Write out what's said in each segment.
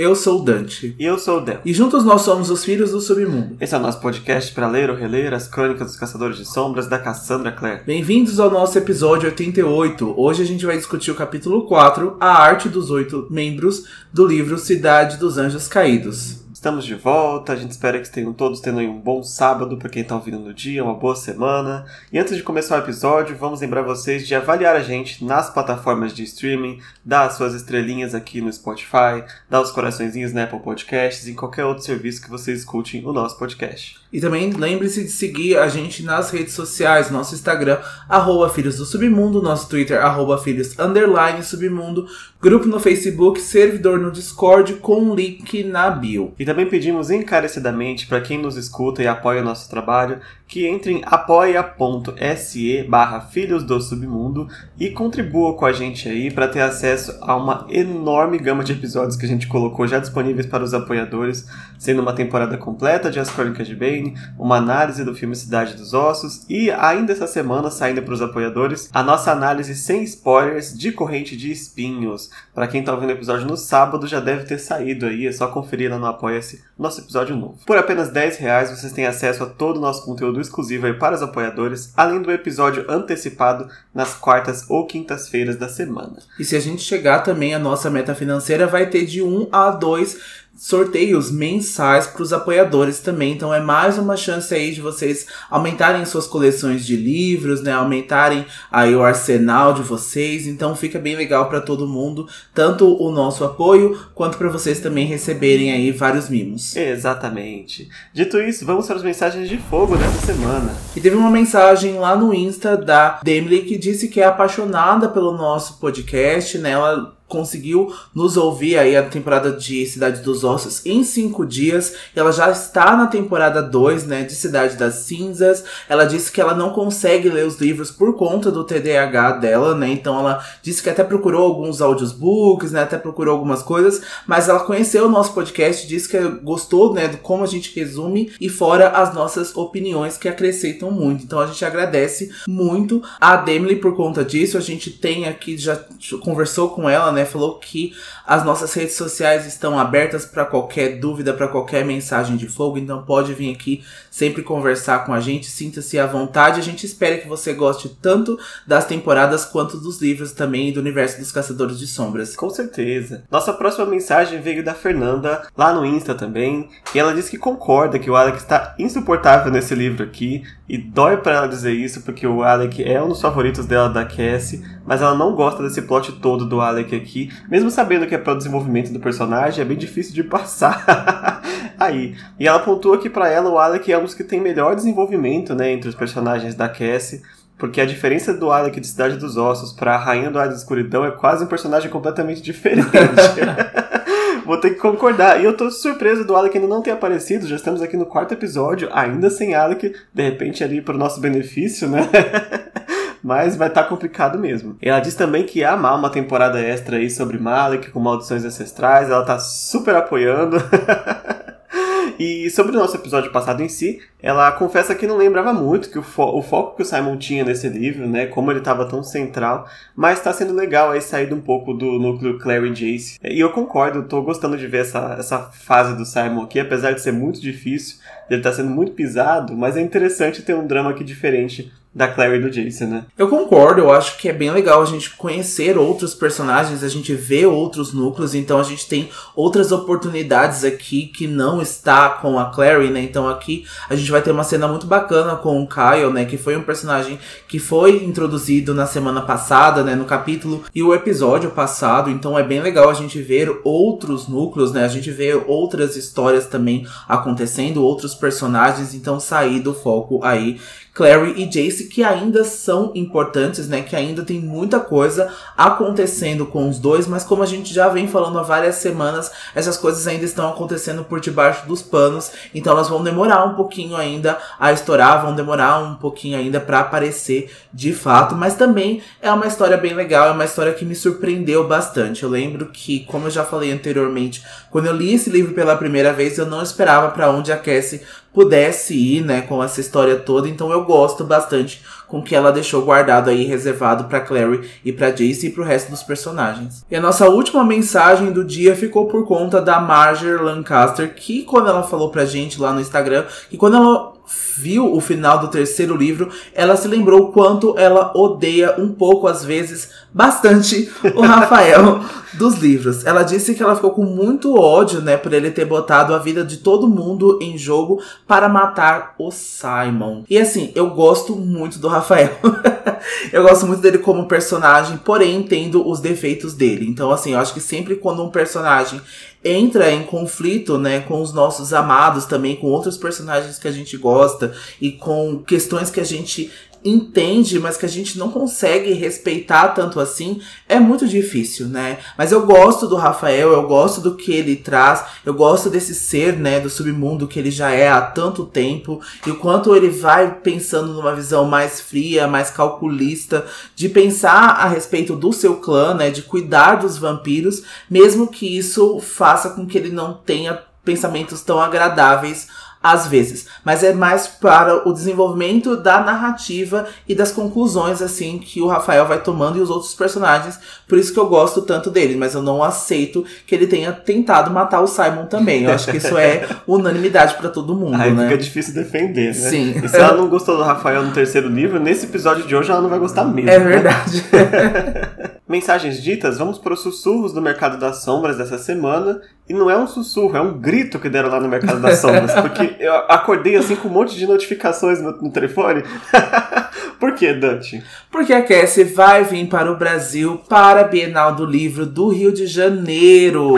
Eu sou o Dante. E eu sou o Del. E juntos nós somos os Filhos do Submundo. Esse é o nosso podcast para ler ou reler as crônicas dos Caçadores de Sombras da Cassandra Clare. Bem-vindos ao nosso episódio 88. Hoje a gente vai discutir o capítulo 4, A Arte dos Oito Membros, do livro Cidade dos Anjos Caídos. Estamos de volta, a gente espera que tenham todos tendo um bom sábado para quem está ouvindo no dia, uma boa semana. E antes de começar o episódio, vamos lembrar vocês de avaliar a gente nas plataformas de streaming, dar as suas estrelinhas aqui no Spotify, dar os coraçõezinhos na Apple Podcasts e em qualquer outro serviço que vocês escutem o nosso podcast. E também lembre-se de seguir a gente nas redes sociais, nosso Instagram, arroba Filhos do Submundo, nosso Twitter, arroba Filhos Submundo, grupo no Facebook, servidor no Discord com link na bio. E também pedimos encarecidamente para quem nos escuta e apoia o nosso trabalho que entre em apoia.se barra Filhos do Submundo e contribua com a gente aí para ter acesso a uma enorme gama de episódios que a gente colocou já disponíveis para os apoiadores, sendo uma temporada completa de As Crônicas de Bane, uma análise do filme Cidade dos Ossos e ainda essa semana saindo para os apoiadores a nossa análise sem spoilers de Corrente de Espinhos. Para quem está ouvindo o episódio no sábado já deve ter saído aí, é só conferir lá no Apoia-se nosso episódio novo. Por apenas 10 reais vocês têm acesso a todo o nosso conteúdo exclusivo aí para os apoiadores, além do episódio antecipado nas quartas ou quintas-feiras da semana. E se a gente chegar também, a nossa meta financeira vai ter de 1 a 2 sorteios mensais para os apoiadores também. Então é mais uma chance aí de vocês aumentarem suas coleções de livros, né? Aumentarem aí o arsenal de vocês. Então fica bem legal para todo mundo, tanto o nosso apoio quanto para vocês também receberem aí vários mimos. Exatamente. Dito isso, vamos para as mensagens de fogo dessa semana. E teve uma mensagem lá no Insta da Demily que disse que é apaixonada pelo nosso podcast, né? Ela conseguiu nos ouvir aí a temporada de Cidade dos Ossos em cinco dias. Ela já está na temporada 2, né, de Cidade das Cinzas. Ela disse que ela não consegue ler os livros por conta do TDAH dela, né? Então ela disse que até procurou alguns audiobooks, né, até procurou algumas coisas, mas ela conheceu o nosso podcast, disse que gostou, né, de como a gente resume e fora as nossas opiniões que acrescentam muito. Então a gente agradece muito a Demily por conta disso. A gente tem aqui já conversou com ela, né, né, falou que as nossas redes sociais estão abertas para qualquer dúvida, para qualquer mensagem de fogo, então pode vir aqui sempre conversar com a gente, sinta-se à vontade. A gente espera que você goste tanto das temporadas quanto dos livros também do universo dos Caçadores de Sombras. Com certeza. Nossa próxima mensagem veio da Fernanda, lá no Insta também, e ela disse que concorda que o Alec está insuportável nesse livro aqui, e dói para ela dizer isso porque o Alec é um dos favoritos dela da Cassie, mas ela não gosta desse plot todo do Alec aqui, mesmo sabendo que é para o desenvolvimento do personagem, é bem difícil de passar aí. E ela pontua que para ela o Alec é um dos que tem melhor desenvolvimento, né, entre os personagens da Cassie, porque a diferença do Alec de Cidade dos Ossos para a Rainha do Ar da Escuridão é quase um personagem completamente diferente. Vou ter que concordar. E eu tô surpreso do Alec ainda não ter aparecido. Já estamos aqui no quarto episódio, ainda sem Alec, de repente ali pro nosso benefício, né? Mas vai estar tá complicado mesmo. Ela diz também que amar uma temporada extra aí sobre Malek com maldições ancestrais. Ela tá super apoiando. E sobre o nosso episódio passado em si, ela confessa que não lembrava muito que o, fo o foco que o Simon tinha nesse livro, né, como ele estava tão central, mas está sendo legal aí sair um pouco do núcleo Clary Jace. E eu concordo, estou gostando de ver essa, essa fase do Simon aqui, apesar de ser muito difícil, ele está sendo muito pisado, mas é interessante ter um drama aqui diferente da Claire e do Jason, né? Eu concordo, eu acho que é bem legal a gente conhecer outros personagens, a gente ver outros núcleos, então a gente tem outras oportunidades aqui que não está com a Clary, né? Então aqui a gente vai ter uma cena muito bacana com o Kyle, né? Que foi um personagem que foi introduzido na semana passada, né? No capítulo e o episódio passado, então é bem legal a gente ver outros núcleos, né? A gente vê outras histórias também acontecendo, outros personagens, então sair do foco aí Clary e Jace, que ainda são importantes, né? Que ainda tem muita coisa acontecendo com os dois, mas como a gente já vem falando há várias semanas, essas coisas ainda estão acontecendo por debaixo dos panos, então elas vão demorar um pouquinho ainda a estourar, vão demorar um pouquinho ainda para aparecer de fato, mas também é uma história bem legal, é uma história que me surpreendeu bastante. Eu lembro que, como eu já falei anteriormente, quando eu li esse livro pela primeira vez, eu não esperava para onde a Cassie pudesse ir, né, com essa história toda. Então eu gosto bastante com que ela deixou guardado aí, reservado para Clary e para Jace e pro resto dos personagens. E a nossa última mensagem do dia ficou por conta da Marjorie Lancaster, que quando ela falou pra gente lá no Instagram, que quando ela viu o final do terceiro livro, ela se lembrou o quanto ela odeia um pouco, às vezes, bastante, o Rafael dos livros. Ela disse que ela ficou com muito ódio, né, por ele ter botado a vida de todo mundo em jogo para matar o Simon. E assim, eu gosto muito do Rafael. eu gosto muito dele como personagem, porém entendo os defeitos dele. Então, assim, eu acho que sempre quando um personagem entra em conflito, né, com os nossos amados também, com outros personagens que a gente gosta e com questões que a gente entende, mas que a gente não consegue respeitar tanto assim, é muito difícil, né? Mas eu gosto do Rafael, eu gosto do que ele traz, eu gosto desse ser, né, do submundo que ele já é há tanto tempo e o quanto ele vai pensando numa visão mais fria, mais calculista, de pensar a respeito do seu clã, né, de cuidar dos vampiros, mesmo que isso faça com que ele não tenha pensamentos tão agradáveis às vezes, mas é mais para o desenvolvimento da narrativa e das conclusões assim que o Rafael vai tomando e os outros personagens. Por isso que eu gosto tanto dele, mas eu não aceito que ele tenha tentado matar o Simon também. Eu acho que isso é unanimidade para todo mundo, Aí né? fica difícil defender, né? Sim. E se ela não gostou do Rafael no terceiro livro, nesse episódio de hoje ela não vai gostar mesmo. É né? verdade. Mensagens ditas, vamos para os sussurros do Mercado das Sombras dessa semana. E não é um sussurro, é um grito que deram lá no Mercado das Sombras. Porque eu acordei assim com um monte de notificações no, no telefone. Por que, Dante? Porque a Cassie vai vir para o Brasil para a Bienal do Livro do Rio de Janeiro.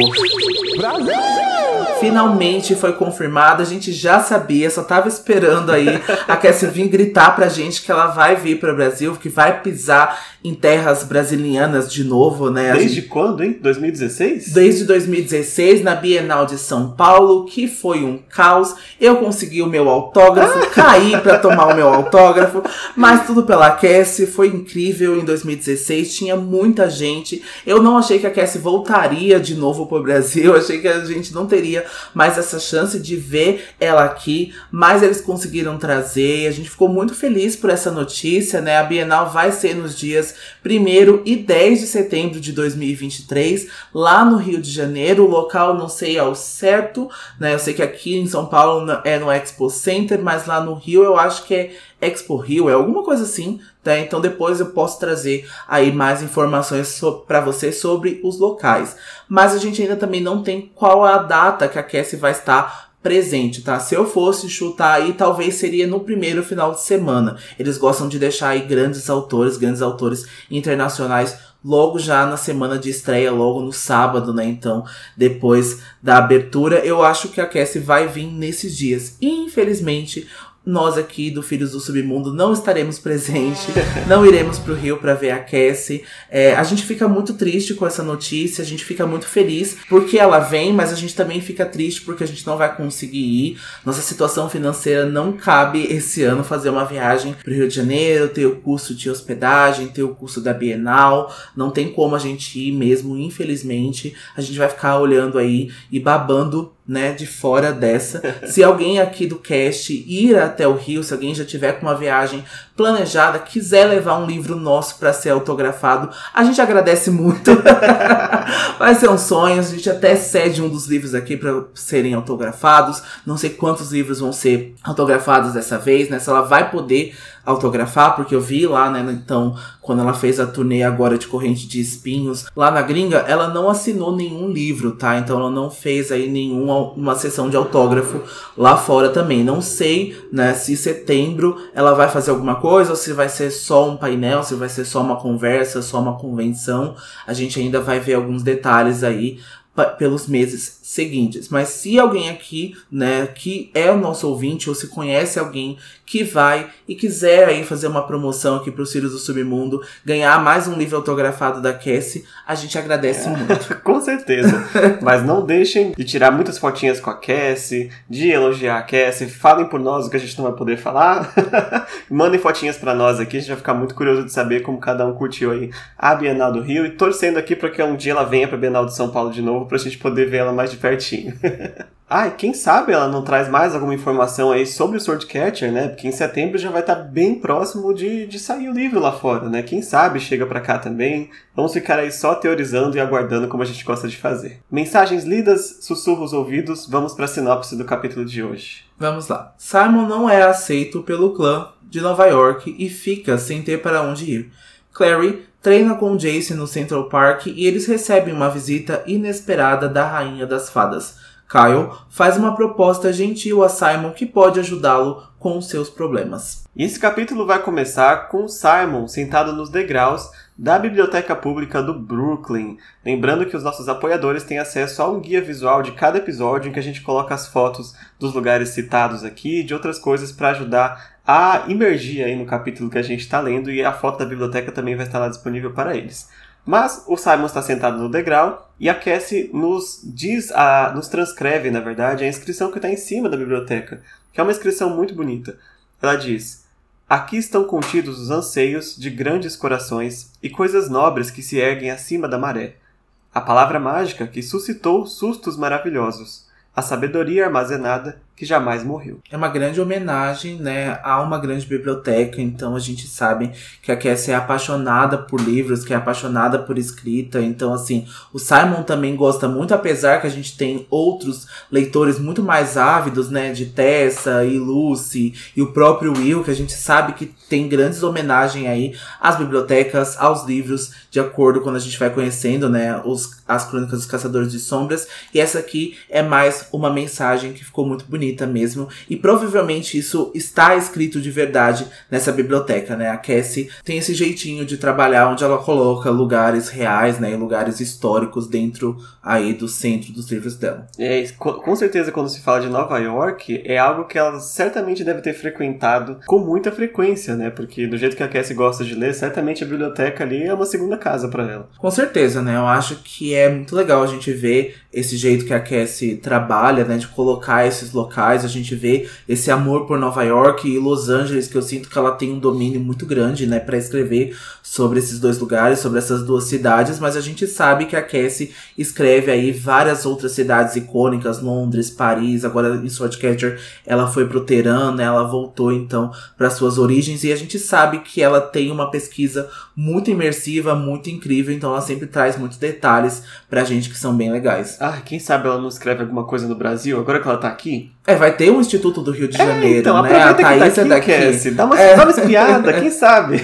Finalmente foi confirmado, a gente já sabia, só tava esperando aí a Cassie vir gritar pra gente que ela vai vir para o Brasil, que vai pisar em terras brasilianas de novo, né? Desde gente- quando, hein? 2016? Desde 2016, na Bienal de São Paulo, que foi um caos. Eu consegui o meu autógrafo, caí pra tomar o meu autógrafo, mas tudo pela Cassie, foi incrível em 2016, tinha muita gente. Eu não achei que a Cassie voltaria de novo pro Brasil, achei que a gente não teria mais essa chance de ver ela aqui, mas eles conseguiram trazer, e a gente ficou muito feliz por essa notícia, né? A Bienal vai ser nos dias 1 e 10 de setembro de 2023, lá no Rio de Janeiro. O local não sei ao certo, né? Eu sei que aqui em São Paulo é no Expo Center, mas lá no Rio eu acho que é Expo Rio, é alguma coisa assim, tá? Então depois eu posso trazer aí mais informações so para você sobre os locais. Mas a gente ainda também não tem qual a data que a Cassie vai estar presente, tá? Se eu fosse chutar aí, talvez seria no primeiro final de semana. Eles gostam de deixar aí grandes autores, grandes autores internacionais logo já na semana de estreia, logo no sábado, né? Então, depois da abertura, eu acho que a Cassie vai vir nesses dias. Infelizmente, nós aqui do Filhos do Submundo não estaremos presentes, não iremos pro Rio para ver a Cassie. É, a gente fica muito triste com essa notícia, a gente fica muito feliz porque ela vem, mas a gente também fica triste porque a gente não vai conseguir ir. Nossa situação financeira não cabe esse ano fazer uma viagem pro Rio de Janeiro, ter o custo de hospedagem, ter o custo da Bienal. Não tem como a gente ir mesmo, infelizmente. A gente vai ficar olhando aí e babando né, de fora dessa. Se alguém aqui do cast ir até o Rio, se alguém já tiver com uma viagem planejada, quiser levar um livro nosso para ser autografado, a gente agradece muito. Vai ser um sonho, a gente até cede um dos livros aqui para serem autografados. Não sei quantos livros vão ser autografados dessa vez, né? Se ela vai poder autografar, porque eu vi lá, né, então, quando ela fez a turnê agora de Corrente de Espinhos, lá na gringa, ela não assinou nenhum livro, tá? Então ela não fez aí nenhuma uma sessão de autógrafo lá fora também. Não sei, né, se setembro ela vai fazer alguma coisa ou se vai ser só um painel, se vai ser só uma conversa, só uma convenção. A gente ainda vai ver alguns detalhes aí pelos meses seguintes. Mas se alguém aqui, né, que é o nosso ouvinte ou se conhece alguém que vai e quiser aí fazer uma promoção aqui para os Filhos do Submundo, ganhar mais um livro autografado da Cassie, a gente agradece muito. Com certeza. Mas não deixem de tirar muitas fotinhas com a Cassie, de elogiar a Cassie. Falem por nós o que a gente não vai poder falar. Mandem fotinhas pra nós aqui. A gente vai ficar muito curioso de saber como cada um curtiu aí a Bienal do Rio. E torcendo aqui pra que um dia ela venha pra Bienal de São Paulo de novo, pra gente poder ver ela mais de pertinho. Ah, e quem sabe ela não traz mais alguma informação aí sobre o Swordcatcher, né? Porque em setembro já vai estar tá bem próximo de, de sair o livro lá fora, né? Quem sabe chega para cá também. Vamos ficar aí só teorizando e aguardando como a gente gosta de fazer. Mensagens lidas, sussurros ouvidos, vamos para a sinopse do capítulo de hoje. Vamos lá. Simon não é aceito pelo clã de Nova York e fica sem ter para onde ir. Clary treina com Jace no Central Park e eles recebem uma visita inesperada da Rainha das Fadas. Kyle faz uma proposta gentil a Simon que pode ajudá-lo com seus problemas. Esse capítulo vai começar com Simon sentado nos degraus da Biblioteca Pública do Brooklyn. Lembrando que os nossos apoiadores têm acesso a um guia visual de cada episódio em que a gente coloca as fotos dos lugares citados aqui e de outras coisas para ajudar a imergir aí no capítulo que a gente está lendo e a foto da biblioteca também vai estar lá disponível para eles. Mas o Simon está sentado no degrau e a Cassie nos diz, a, nos transcreve, na verdade, a inscrição que está em cima da biblioteca, que é uma inscrição muito bonita. Ela diz: Aqui estão contidos os anseios de grandes corações e coisas nobres que se erguem acima da maré. A palavra mágica que suscitou sustos maravilhosos, a sabedoria armazenada que jamais morreu. É uma grande homenagem, né, a uma grande biblioteca, então a gente sabe que a Cassie é apaixonada por livros, que é apaixonada por escrita, então assim, o Simon também gosta muito, apesar que a gente tem outros leitores muito mais ávidos, né, de Tessa e Lucy e o próprio Will, que a gente sabe que tem grandes homenagens aí às bibliotecas, aos livros, de acordo quando a gente vai conhecendo, né, os, as crônicas dos Caçadores de Sombras, e essa aqui é mais uma mensagem que ficou muito bonita bonita mesmo. E provavelmente isso está escrito de verdade nessa biblioteca, né? A Cassie tem esse jeitinho de trabalhar onde ela coloca lugares reais, né? Lugares históricos dentro aí do centro dos livros dela. É, com certeza quando se fala de Nova York, é algo que ela certamente deve ter frequentado com muita frequência, né? Porque do jeito que a Cassie gosta de ler, certamente a biblioteca ali é uma segunda casa para ela. Com certeza, né? Eu acho que é muito legal a gente ver esse jeito que a Cassie trabalha, né? De colocar esses locais, a gente vê esse amor por Nova York e Los Angeles, que eu sinto que ela tem um domínio muito grande, né? para escrever sobre esses dois lugares, sobre essas duas cidades, mas a gente sabe que a Cassie escreve aí várias outras cidades icônicas, Londres, Paris, agora em Swordcatcher ela foi pro Teherã, né? ela voltou então para suas origens e a gente sabe que ela tem uma pesquisa muito imersiva, muito incrível, então ela sempre traz muitos detalhes pra gente que são bem legais. Ah, quem sabe ela não escreve alguma coisa no Brasil, agora que ela tá aqui? É, vai ter um Instituto do Rio de é, Janeiro, então, né? A Thaís tá é daqui. Cassie, dá uma, é. dá uma espiada, quem sabe?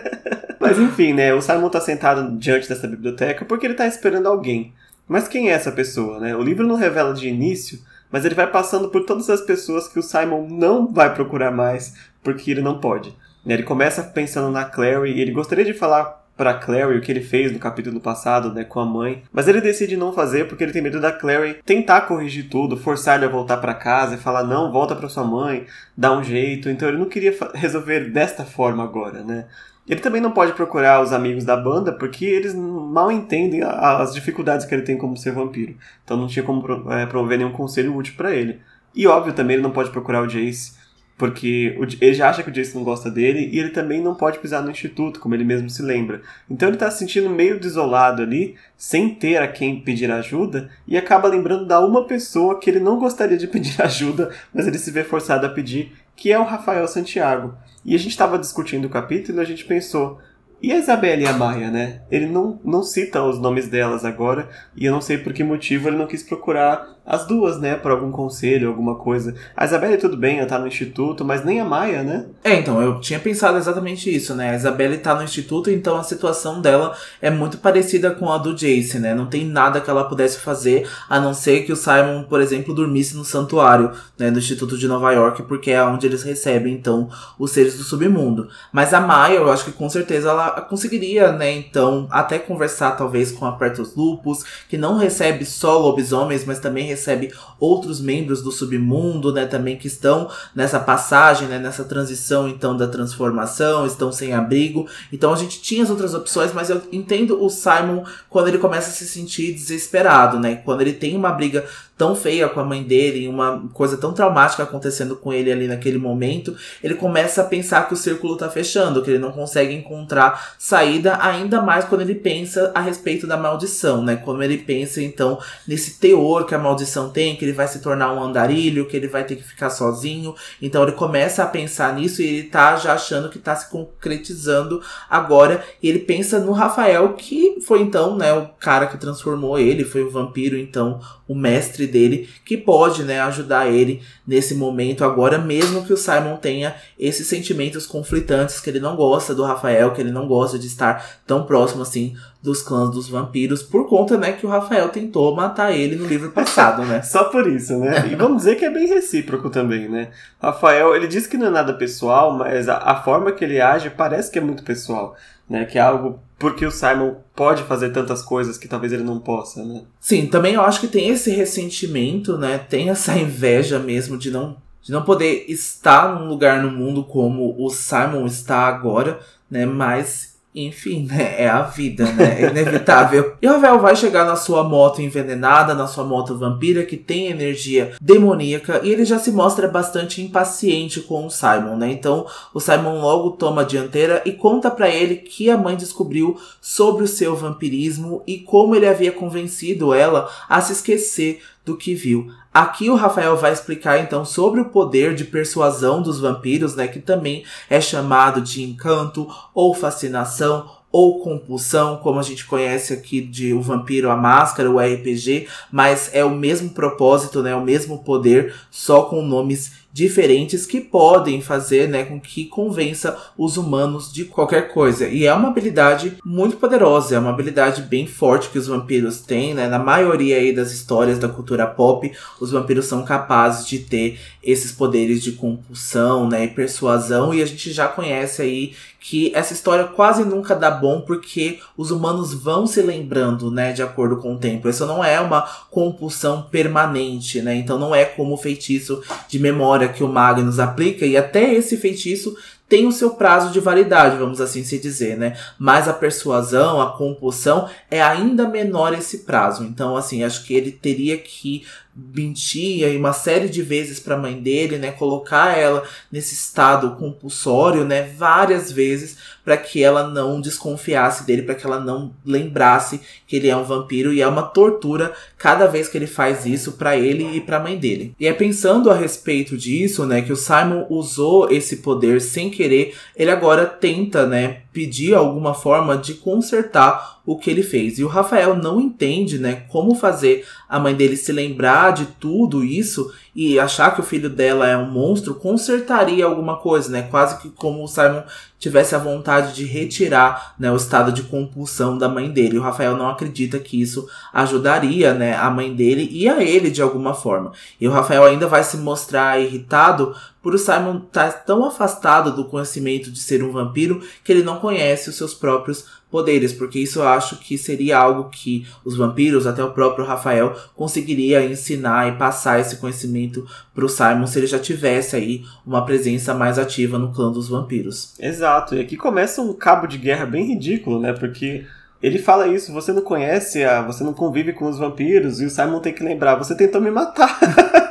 Mas enfim, né? O Simon tá sentado diante dessa biblioteca porque ele tá esperando alguém. Mas quem é essa pessoa, né? O livro não revela de início, mas ele vai passando por todas as pessoas que o Simon não vai procurar mais porque ele não pode. Né? Ele começa pensando na Clary e ele gostaria de falar para Clary o que ele fez no capítulo passado, né, com a mãe, mas ele decide não fazer porque ele tem medo da Clary tentar corrigir tudo, forçar ele a voltar para casa e falar não, volta para sua mãe, dá um jeito. Então ele não queria resolver desta forma agora, né? Ele também não pode procurar os amigos da banda porque eles mal entendem as dificuldades que ele tem como ser vampiro. Então não tinha como é, promover nenhum conselho útil para ele. E óbvio também ele não pode procurar o Jace porque ele já acha que o Jace não gosta dele e ele também não pode pisar no instituto, como ele mesmo se lembra. Então ele está se sentindo meio desolado ali, sem ter a quem pedir ajuda, e acaba lembrando da uma pessoa que ele não gostaria de pedir ajuda, mas ele se vê forçado a pedir, que é o Rafael Santiago. E a gente estava discutindo o capítulo e a gente pensou, e a Isabelle e a Maia, né? Ele não, não cita os nomes delas agora, e eu não sei por que motivo ele não quis procurar as duas, né? Por algum conselho, alguma coisa. A Isabelle, tudo bem, ela tá no instituto, mas nem a Maia, né? É, então, eu tinha pensado exatamente isso, né? A Isabelle tá no instituto, então a situação dela é muito parecida com a do Jace, né? Não tem nada que ela pudesse fazer, a não ser que o Simon, por exemplo, dormisse no santuário, né? Do Instituto de Nova York, porque é onde eles recebem, então, os seres do submundo. Mas a Maia, eu acho que com certeza ela conseguiria, né? Então, até conversar talvez com a Pertus Lupus, que não recebe só lobisomens, mas também recebe outros membros do submundo, né, também que estão nessa passagem, né, nessa transição então da transformação, estão sem abrigo. Então a gente tinha as outras opções, mas eu entendo o Simon quando ele começa a se sentir desesperado, né? Quando ele tem uma briga tão feia com a mãe dele, uma coisa tão traumática acontecendo com ele ali naquele momento, ele começa a pensar que o círculo tá fechando, que ele não consegue encontrar saída, ainda mais quando ele pensa a respeito da maldição, né? Quando ele pensa então nesse teor que a maldição tem, que ele vai se tornar um andarilho, que ele vai ter que ficar sozinho. Então ele começa a pensar nisso e ele tá já achando que tá se concretizando agora. E ele pensa no Rafael, que foi então, né, o cara que transformou ele, foi o vampiro, então, o mestre dele, que pode, né, ajudar ele nesse momento agora, mesmo que o Simon tenha esses sentimentos conflitantes, que ele não gosta do Rafael, que ele não gosta de estar tão próximo assim dos clãs dos vampiros, por conta, né, que o Rafael tentou matar ele no livro passado, né? Só por isso, né? E vamos dizer que é bem recíproco também, né? Rafael, ele diz que não é nada pessoal, mas a, a forma que ele age parece que é muito pessoal, né? Que é algo porque o Simon pode fazer tantas coisas que talvez ele não possa, né? Sim, também eu acho que tem esse ressentimento, né? Tem essa inveja mesmo de não de não poder estar num lugar no mundo como o Simon está agora, né? Mas enfim, né? É a vida, né? É inevitável. e Ravel vai chegar na sua moto envenenada, na sua moto vampira, que tem energia demoníaca, e ele já se mostra bastante impaciente com o Simon, né? Então, o Simon logo toma a dianteira e conta para ele que a mãe descobriu sobre o seu vampirismo e como ele havia convencido ela a se esquecer do que viu. Aqui o Rafael vai explicar então sobre o poder de persuasão dos vampiros, né, que também é chamado de encanto ou fascinação ou compulsão, como a gente conhece aqui de O Vampiro a Máscara, o RPG, mas é o mesmo propósito, né, o mesmo poder, só com nomes diferentes que podem fazer né, com que convença os humanos de qualquer coisa. E é uma habilidade muito poderosa, é uma habilidade bem forte que os vampiros têm. Né? Na maioria aí das histórias da cultura pop, os vampiros são capazes de ter esses poderes de compulsão né, e persuasão. E a gente já conhece aí que essa história quase nunca dá bom porque os humanos vão se lembrando, né, de acordo com o tempo. Isso não é uma compulsão permanente, né? Então não é como o feitiço de memória que o Magnus aplica e até esse feitiço tem o seu prazo de validade, vamos assim se dizer, né? Mas a persuasão, a compulsão é ainda menor esse prazo. Então, assim, acho que ele teria que mentia e uma série de vezes para a mãe dele, né, colocar ela nesse estado compulsório, né, várias vezes para que ela não desconfiasse dele, para que ela não lembrasse que ele é um vampiro e é uma tortura cada vez que ele faz isso para ele e para a mãe dele. E é pensando a respeito disso, né, que o Simon usou esse poder sem querer, ele agora tenta, né, pedir alguma forma de consertar o que ele fez. E o Rafael não entende, né, como fazer a mãe dele se lembrar de tudo isso e achar que o filho dela é um monstro, consertaria alguma coisa, né? Quase que como o Simon tivesse a vontade de retirar, né, o estado de compulsão da mãe dele. O Rafael não acredita que isso ajudaria, né, a mãe dele e a ele de alguma forma. E o Rafael ainda vai se mostrar irritado por o Simon estar tão afastado do conhecimento de ser um vampiro que ele não conhece os seus próprios poderes, porque isso eu acho que seria algo que os vampiros, até o próprio Rafael, conseguiria ensinar e passar esse conhecimento pro Simon se ele já tivesse aí uma presença mais ativa no clã dos vampiros. Exato, e aqui começa um cabo de guerra bem ridículo, né? Porque ele fala isso, você não conhece, a, você não convive com os vampiros, e o Simon tem que lembrar, você tentou me matar.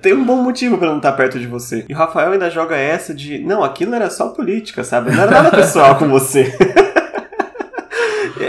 Tem um bom motivo para não estar perto de você. E o Rafael ainda joga essa de, não, aquilo era só política, sabe? Não era nada pessoal com você.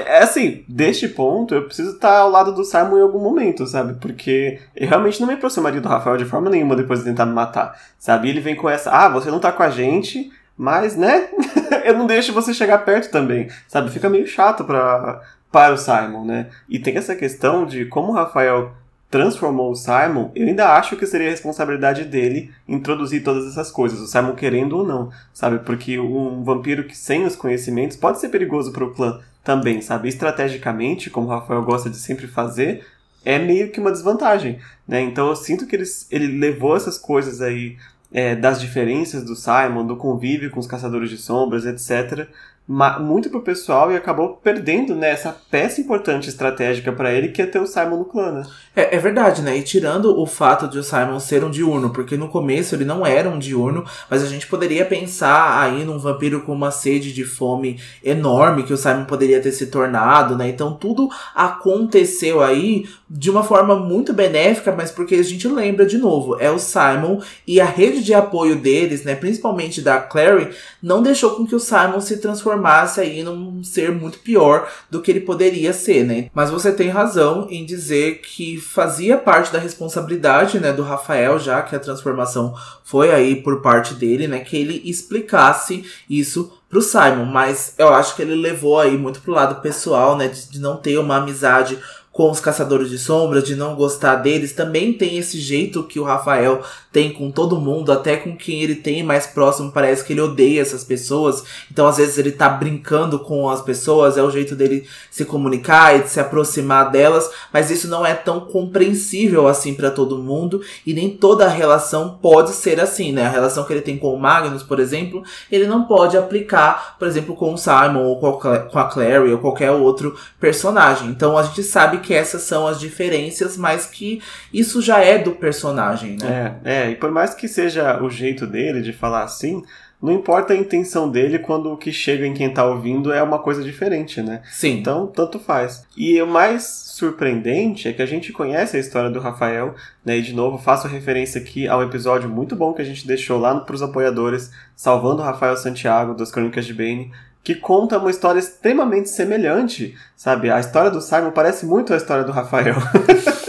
É assim, deste ponto, eu preciso estar ao lado do Simon em algum momento, sabe? Porque eu realmente não me aproximaria do Rafael de forma nenhuma depois de tentar me matar, sabe? E ele vem com essa, ah, você não tá com a gente, mas, né? eu não deixo você chegar perto também, sabe? Fica meio chato pra, para o Simon, né? E tem essa questão de como o Rafael transformou o Simon, eu ainda acho que seria responsabilidade dele introduzir todas essas coisas, o Simon querendo ou não, sabe? Porque um vampiro que sem os conhecimentos pode ser perigoso para o clã também, sabe? Estrategicamente, como o Rafael gosta de sempre fazer, é meio que uma desvantagem, né? Então eu sinto que ele, ele levou essas coisas aí é, das diferenças do Simon, do convívio com os caçadores de sombras, etc., muito pro pessoal e acabou perdendo né, essa peça importante estratégica para ele, que é ter o Simon no clã, né? É, é, verdade, né? E tirando o fato de o Simon ser um diurno, porque no começo ele não era um diurno, mas a gente poderia pensar aí num vampiro com uma sede de fome enorme que o Simon poderia ter se tornado, né? Então tudo aconteceu aí de uma forma muito benéfica, mas porque a gente lembra de novo, é o Simon e a rede de apoio deles, né? Principalmente da Clary, não deixou com que o Simon se transformasse transformasse aí num ser muito pior do que ele poderia ser, né? Mas você tem razão em dizer que fazia parte da responsabilidade, né, do Rafael, já que a transformação foi aí por parte dele, né, que ele explicasse isso pro Simon, mas eu acho que ele levou aí muito pro lado pessoal, né, de, de não ter uma amizade com os caçadores de sombras, de não gostar deles, também tem esse jeito que o Rafael tem com todo mundo, até com quem ele tem mais próximo, parece que ele odeia essas pessoas. Então, às vezes, ele tá brincando com as pessoas, é o jeito dele se comunicar e de se aproximar delas, mas isso não é tão compreensível assim para todo mundo, e nem toda relação pode ser assim, né? A relação que ele tem com o Magnus, por exemplo, ele não pode aplicar, por exemplo, com o Simon ou com a Clary ou qualquer outro personagem. Então, a gente sabe que essas são as diferenças, mas que isso já é do personagem, né? É, é, e por mais que seja o jeito dele de falar assim, não importa a intenção dele quando o que chega em quem tá ouvindo é uma coisa diferente, né? Sim. Então, tanto faz. E o mais surpreendente é que a gente conhece a história do Rafael, né? E de novo, faço referência aqui ao episódio muito bom que a gente deixou lá pros apoiadores, salvando o Rafael Santiago das Crônicas de Bane, que conta uma história extremamente semelhante, sabe? A história do Simon parece muito a história do Rafael.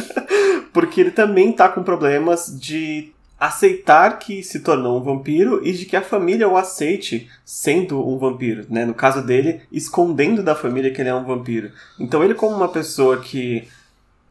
Porque ele também tá com problemas de aceitar que se tornou um vampiro e de que a família o aceite sendo um vampiro, né? No caso dele, escondendo da família que ele é um vampiro. Então ele como uma pessoa que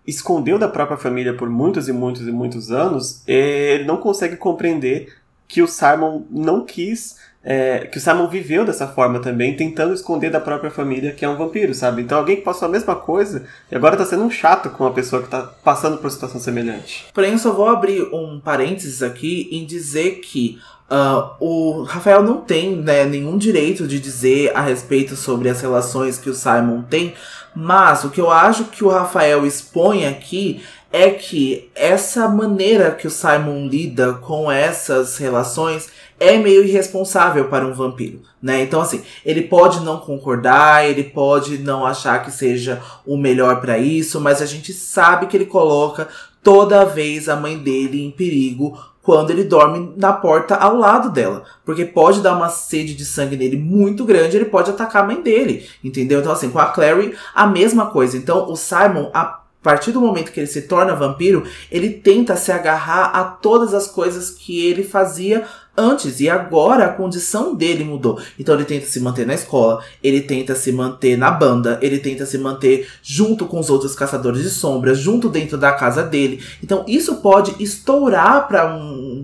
escondeu da própria família por muitos e muitos e muitos anos, ele não consegue compreender que o Simon não quis é, que o Simon viveu dessa forma também, tentando esconder da própria família que é um vampiro, sabe? Então alguém que passou a mesma coisa e agora tá sendo um chato com uma pessoa que tá passando por uma situação semelhante. Porém, eu só vou abrir um parênteses aqui em dizer que Uh, o Rafael não tem né, nenhum direito de dizer a respeito sobre as relações que o Simon tem, mas o que eu acho que o Rafael expõe aqui é que essa maneira que o Simon lida com essas relações é meio irresponsável para um vampiro, né? Então assim, ele pode não concordar, ele pode não achar que seja o melhor para isso, mas a gente sabe que ele coloca toda vez a mãe dele em perigo quando ele dorme na porta ao lado dela. Porque pode dar uma sede de sangue nele muito grande, ele pode atacar a mãe dele. Entendeu? Então, assim, com a Clary, a mesma coisa. Então, o Simon, a partir do momento que ele se torna vampiro, ele tenta se agarrar a todas as coisas que ele fazia antes e agora a condição dele mudou. Então ele tenta se manter na escola, ele tenta se manter na banda, ele tenta se manter junto com os outros caçadores de sombras, junto dentro da casa dele. Então isso pode estourar para um,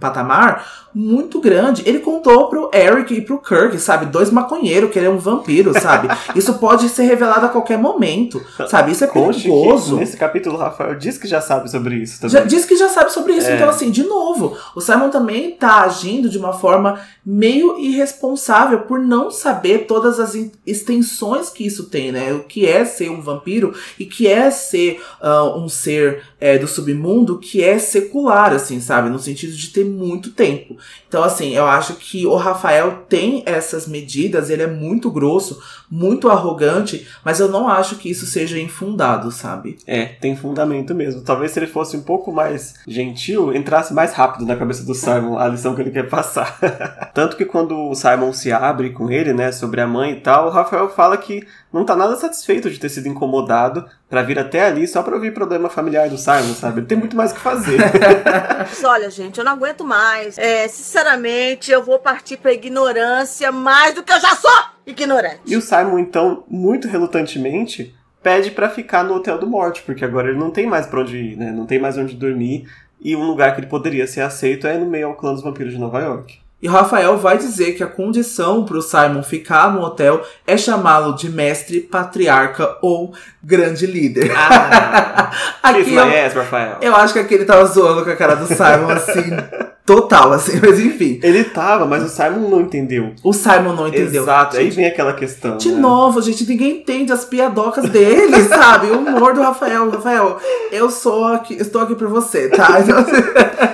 patamar muito grande. Ele contou pro Eric e pro Kirk, sabe? Dois maconheiros que ele é um vampiro, sabe? isso pode ser revelado a qualquer momento, sabe? Isso é perigoso. nesse capítulo, o Rafael diz que já sabe sobre isso também. Já, diz que já sabe sobre isso. É. Então, assim, de novo, o Simon também tá Tá agindo de uma forma meio irresponsável por não saber todas as extensões que isso tem, né? O que é ser um vampiro e que é ser uh, um ser é, do submundo que é secular, assim, sabe? No sentido de ter muito tempo. Então, assim, eu acho que o Rafael tem essas medidas, ele é muito grosso, muito arrogante, mas eu não acho que isso seja infundado, sabe? É, tem fundamento mesmo. Talvez se ele fosse um pouco mais gentil, entrasse mais rápido na cabeça do Simon a lição que ele quer passar. Tanto que quando o Simon se abre com ele, né, sobre a mãe e tal, o Rafael fala que não tá nada satisfeito de ter sido incomodado para vir até ali só pra ouvir problema familiar do Simon, sabe? Ele tem muito mais o que fazer. Olha, gente, eu não aguento mais. É, sinceramente, eu vou partir pra ignorância mais do que eu já sou ignorante. E o Simon, então, muito relutantemente, pede para ficar no Hotel do Morte, porque agora ele não tem mais pra onde ir, né? Não tem mais onde dormir. E um lugar que ele poderia ser aceito é no meio ao clã dos vampiros de Nova York. E Rafael vai dizer que a condição para o Simon ficar no hotel é chamá-lo de mestre, patriarca ou grande líder. Ah, aqui eu, yes, Rafael. eu acho que aqui ele tava zoando com a cara do Simon assim Total, assim, mas enfim. Ele tava, mas o Simon não entendeu. O Simon não entendeu. Exato, aí Gente, vem aquela questão. De né? novo, gente, ninguém entende as piadocas dele, sabe? O humor do Rafael. Rafael, eu sou aqui, estou aqui por você, tá? Então, assim,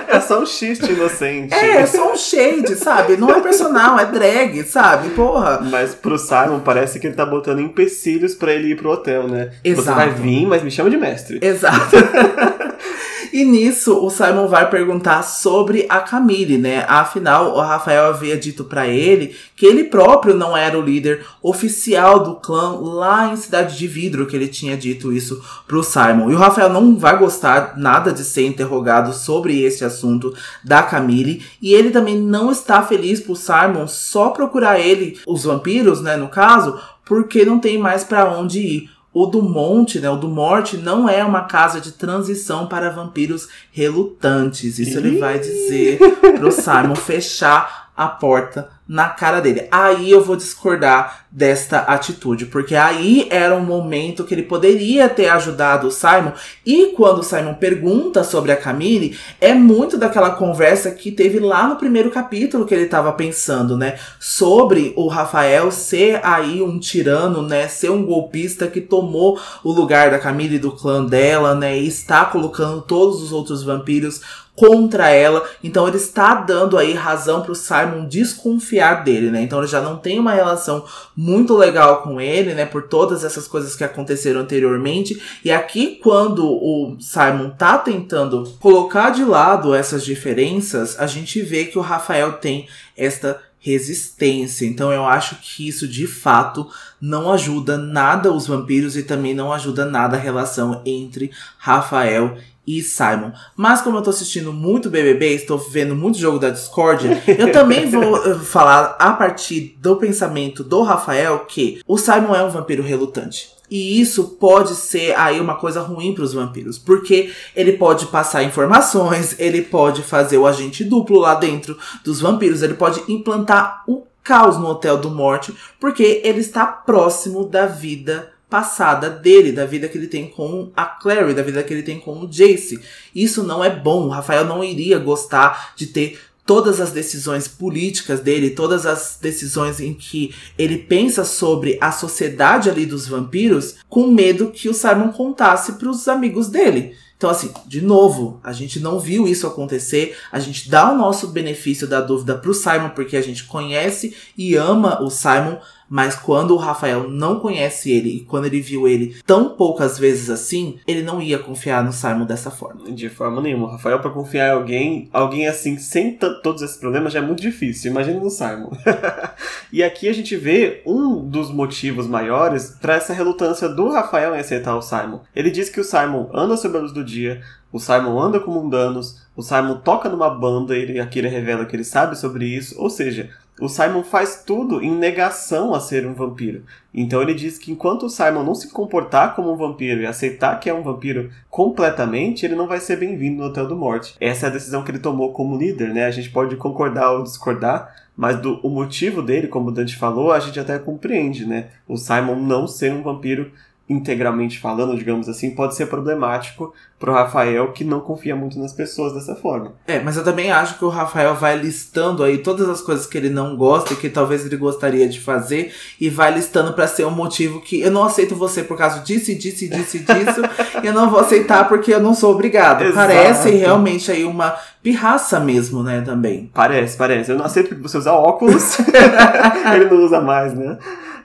É só um xiste inocente. É, é só um shade, sabe? Não é personal, é drag, sabe? Porra. Mas pro Simon parece que ele tá botando empecilhos pra ele ir pro hotel, né? Você Exato. vai vir, mas me chama de mestre. Exato. E nisso, o Simon vai perguntar sobre a Camille, né? Afinal, o Rafael havia dito pra ele que ele próprio não era o líder oficial do clã lá em Cidade de Vidro, que ele tinha dito isso pro Simon. E o Rafael não vai gostar nada de ser interrogado sobre esse assunto da Camille. E ele também não está feliz pro Simon só procurar ele, os vampiros, né, no caso, porque não tem mais pra onde ir. O do Monte, né? O do Morte não é uma casa de transição para vampiros relutantes. Isso ele vai dizer pro Simon fechar a porta na cara dele. Aí eu vou discordar desta atitude, porque aí era um momento que ele poderia ter ajudado o Simon. E quando o Simon pergunta sobre a Camille, é muito daquela conversa que teve lá no primeiro capítulo que ele estava pensando, né? Sobre o Rafael ser aí um tirano, né? Ser um golpista que tomou o lugar da Camille e do clã dela, né? E está colocando todos os outros vampiros contra ela. Então ele está dando aí razão pro Simon desconfiar dele, né? Então ele já não tem uma relação muito legal com ele, né? Por todas essas coisas que aconteceram anteriormente. E aqui, quando o Simon tá tentando colocar de lado essas diferenças, a gente vê que o Rafael tem esta resistência. Então eu acho que isso de fato não ajuda nada os vampiros e também não ajuda nada a relação entre Rafael e Simon. Mas como eu tô assistindo muito BBB, estou vendo muito jogo da discórdia, eu também vou eh, falar a partir do pensamento do Rafael que o Simon é um vampiro relutante. E isso pode ser aí uma coisa ruim para os vampiros, porque ele pode passar informações, ele pode fazer o agente duplo lá dentro dos vampiros, ele pode implantar o caos no Hotel do Morte, porque ele está próximo da vida passada dele, da vida que ele tem com a Clary, da vida que ele tem com o Jace. Isso não é bom. O Rafael não iria gostar de ter todas as decisões políticas dele, todas as decisões em que ele pensa sobre a sociedade ali dos vampiros, com medo que o Simon contasse para os amigos dele. Então, assim, de novo, a gente não viu isso acontecer. A gente dá o nosso benefício da dúvida pro Simon, porque a gente conhece e ama o Simon. Mas quando o Rafael não conhece ele e quando ele viu ele tão poucas vezes assim, ele não ia confiar no Simon dessa forma. De forma nenhuma. Rafael, pra confiar em alguém, alguém assim, sem todos esses problemas, já é muito difícil. Imagina no Simon. e aqui a gente vê um dos motivos maiores para essa relutância do Rafael em aceitar o Simon. Ele diz que o Simon anda sob a luz do dia, o Simon anda com mundanos, o Simon toca numa banda, ele aqui ele revela que ele sabe sobre isso, ou seja, o Simon faz tudo em negação a ser um vampiro. Então ele diz que enquanto o Simon não se comportar como um vampiro e aceitar que é um vampiro completamente, ele não vai ser bem-vindo no Hotel do Morte. Essa é a decisão que ele tomou como líder, né? A gente pode concordar ou discordar, mas do, o motivo dele, como o Dante falou, a gente até compreende, né? O Simon não ser um vampiro integralmente falando, digamos assim, pode ser problemático pro Rafael que não confia muito nas pessoas dessa forma. É, mas eu também acho que o Rafael vai listando aí todas as coisas que ele não gosta e que talvez ele gostaria de fazer e vai listando pra ser um motivo que eu não aceito você por causa disso, e disso, e disso, e disso, e eu não vou aceitar porque eu não sou obrigado. Exato. Parece realmente aí uma pirraça mesmo, né, também. Parece, parece. Eu não aceito que você usar óculos. ele não usa mais, né?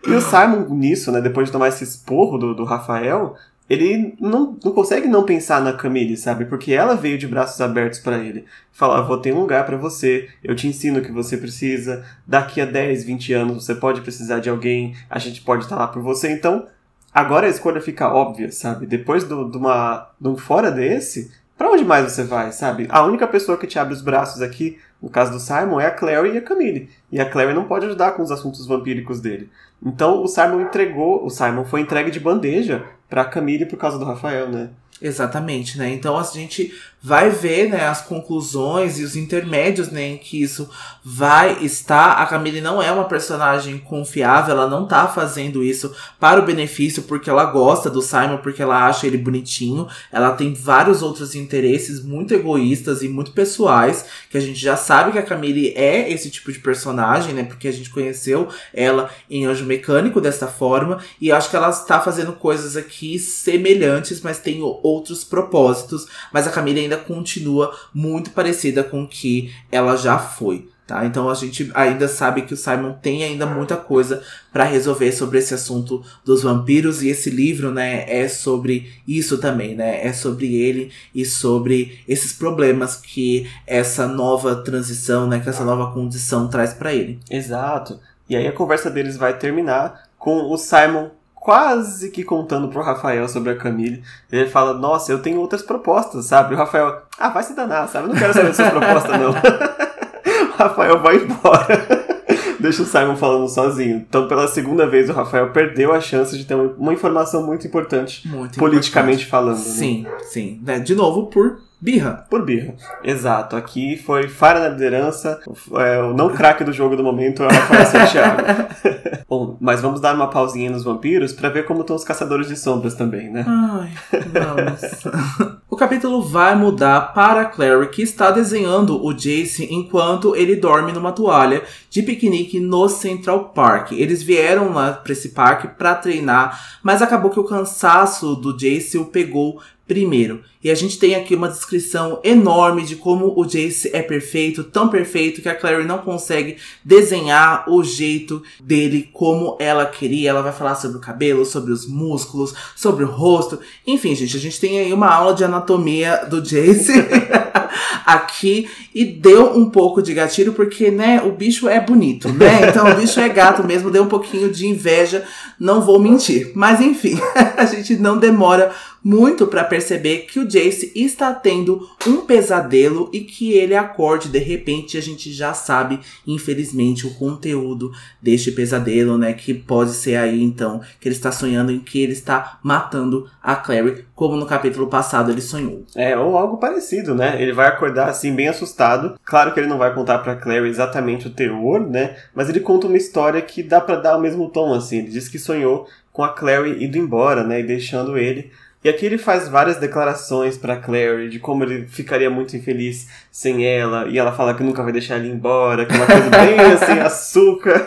E o Simon, nisso, né, depois de tomar esse esporro do, do Rafael, ele não, não consegue não pensar na Camille, sabe? Porque ela veio de braços abertos pra ele. Falar, vou ter um lugar pra você, eu te ensino o que você precisa, daqui a 10, 20 anos você pode precisar de alguém, a gente pode estar lá por você. Então, agora a escolha fica óbvia, sabe? Depois do, de, uma, de um fora desse, pra onde mais você vai, sabe? A única pessoa que te abre os braços aqui, no caso do Simon, é a Clary e a Camille. E a Clary não pode ajudar com os assuntos vampíricos dele. Então o Simon entregou, o Simon foi entregue de bandeja pra Camille por causa do Rafael, né? Exatamente, né? Então a gente vai ver né, as conclusões e os intermédios né, em que isso vai estar. A Camille não é uma personagem confiável, ela não tá fazendo isso para o benefício porque ela gosta do Simon, porque ela acha ele bonitinho. Ela tem vários outros interesses muito egoístas e muito pessoais, que a gente já sabe que a Camille é esse tipo de personagem, né? Porque a gente conheceu ela em Anjo Mecânico dessa forma, e acho que ela está fazendo coisas aqui semelhantes, mas tem outros propósitos. Mas a Camille ainda ainda continua muito parecida com o que ela já foi. Tá? Então a gente ainda sabe que o Simon tem ainda muita coisa para resolver sobre esse assunto dos vampiros e esse livro, né, é sobre isso também, né? É sobre ele e sobre esses problemas que essa nova transição, né, que essa nova condição traz para ele. Exato. E aí a conversa deles vai terminar com o Simon quase que contando pro Rafael sobre a Camille. Ele fala, nossa, eu tenho outras propostas, sabe? O Rafael, ah, vai se danar, sabe? Eu não quero saber suas propostas, não. o Rafael vai embora. Deixa o Simon falando sozinho. Então, pela segunda vez, o Rafael perdeu a chance de ter uma informação muito importante, muito politicamente importante. falando. Né? Sim, sim. Né, de novo, por Birra. Por birra. Exato. Aqui foi Fara na liderança. É, o não craque do jogo do momento é o Rafael Santiago. Bom, mas vamos dar uma pausinha nos vampiros para ver como estão os caçadores de sombras também, né? Ai, vamos. o capítulo vai mudar para Clary, que está desenhando o Jace enquanto ele dorme numa toalha de piquenique no Central Park. Eles vieram lá para esse parque para treinar, mas acabou que o cansaço do Jace o pegou primeiro. E a gente tem aqui uma descrição enorme de como o Jace é perfeito, tão perfeito que a Clary não consegue desenhar o jeito dele como ela queria. Ela vai falar sobre o cabelo, sobre os músculos, sobre o rosto. Enfim, gente, a gente tem aí uma aula de anatomia do Jace aqui e deu um pouco de gatilho porque, né, o bicho é bonito, né? Então o bicho é gato mesmo, deu um pouquinho de inveja, não vou mentir. Mas enfim, a gente não demora muito para perceber que o Jace está tendo um pesadelo e que ele acorde de repente. A gente já sabe, infelizmente, o conteúdo deste pesadelo, né? Que pode ser aí então que ele está sonhando em que ele está matando a Clary, como no capítulo passado ele sonhou. É, ou algo parecido, né? Ele vai acordar assim bem assustado. Claro que ele não vai contar para Clary exatamente o teor, né? Mas ele conta uma história que dá para dar o mesmo tom assim. Ele diz que sonhou com a Clary indo embora, né, e deixando ele e aqui ele faz várias declarações para Clary de como ele ficaria muito infeliz sem ela, e ela fala que nunca vai deixar ele embora, que é uma coisa bem assim, açúcar.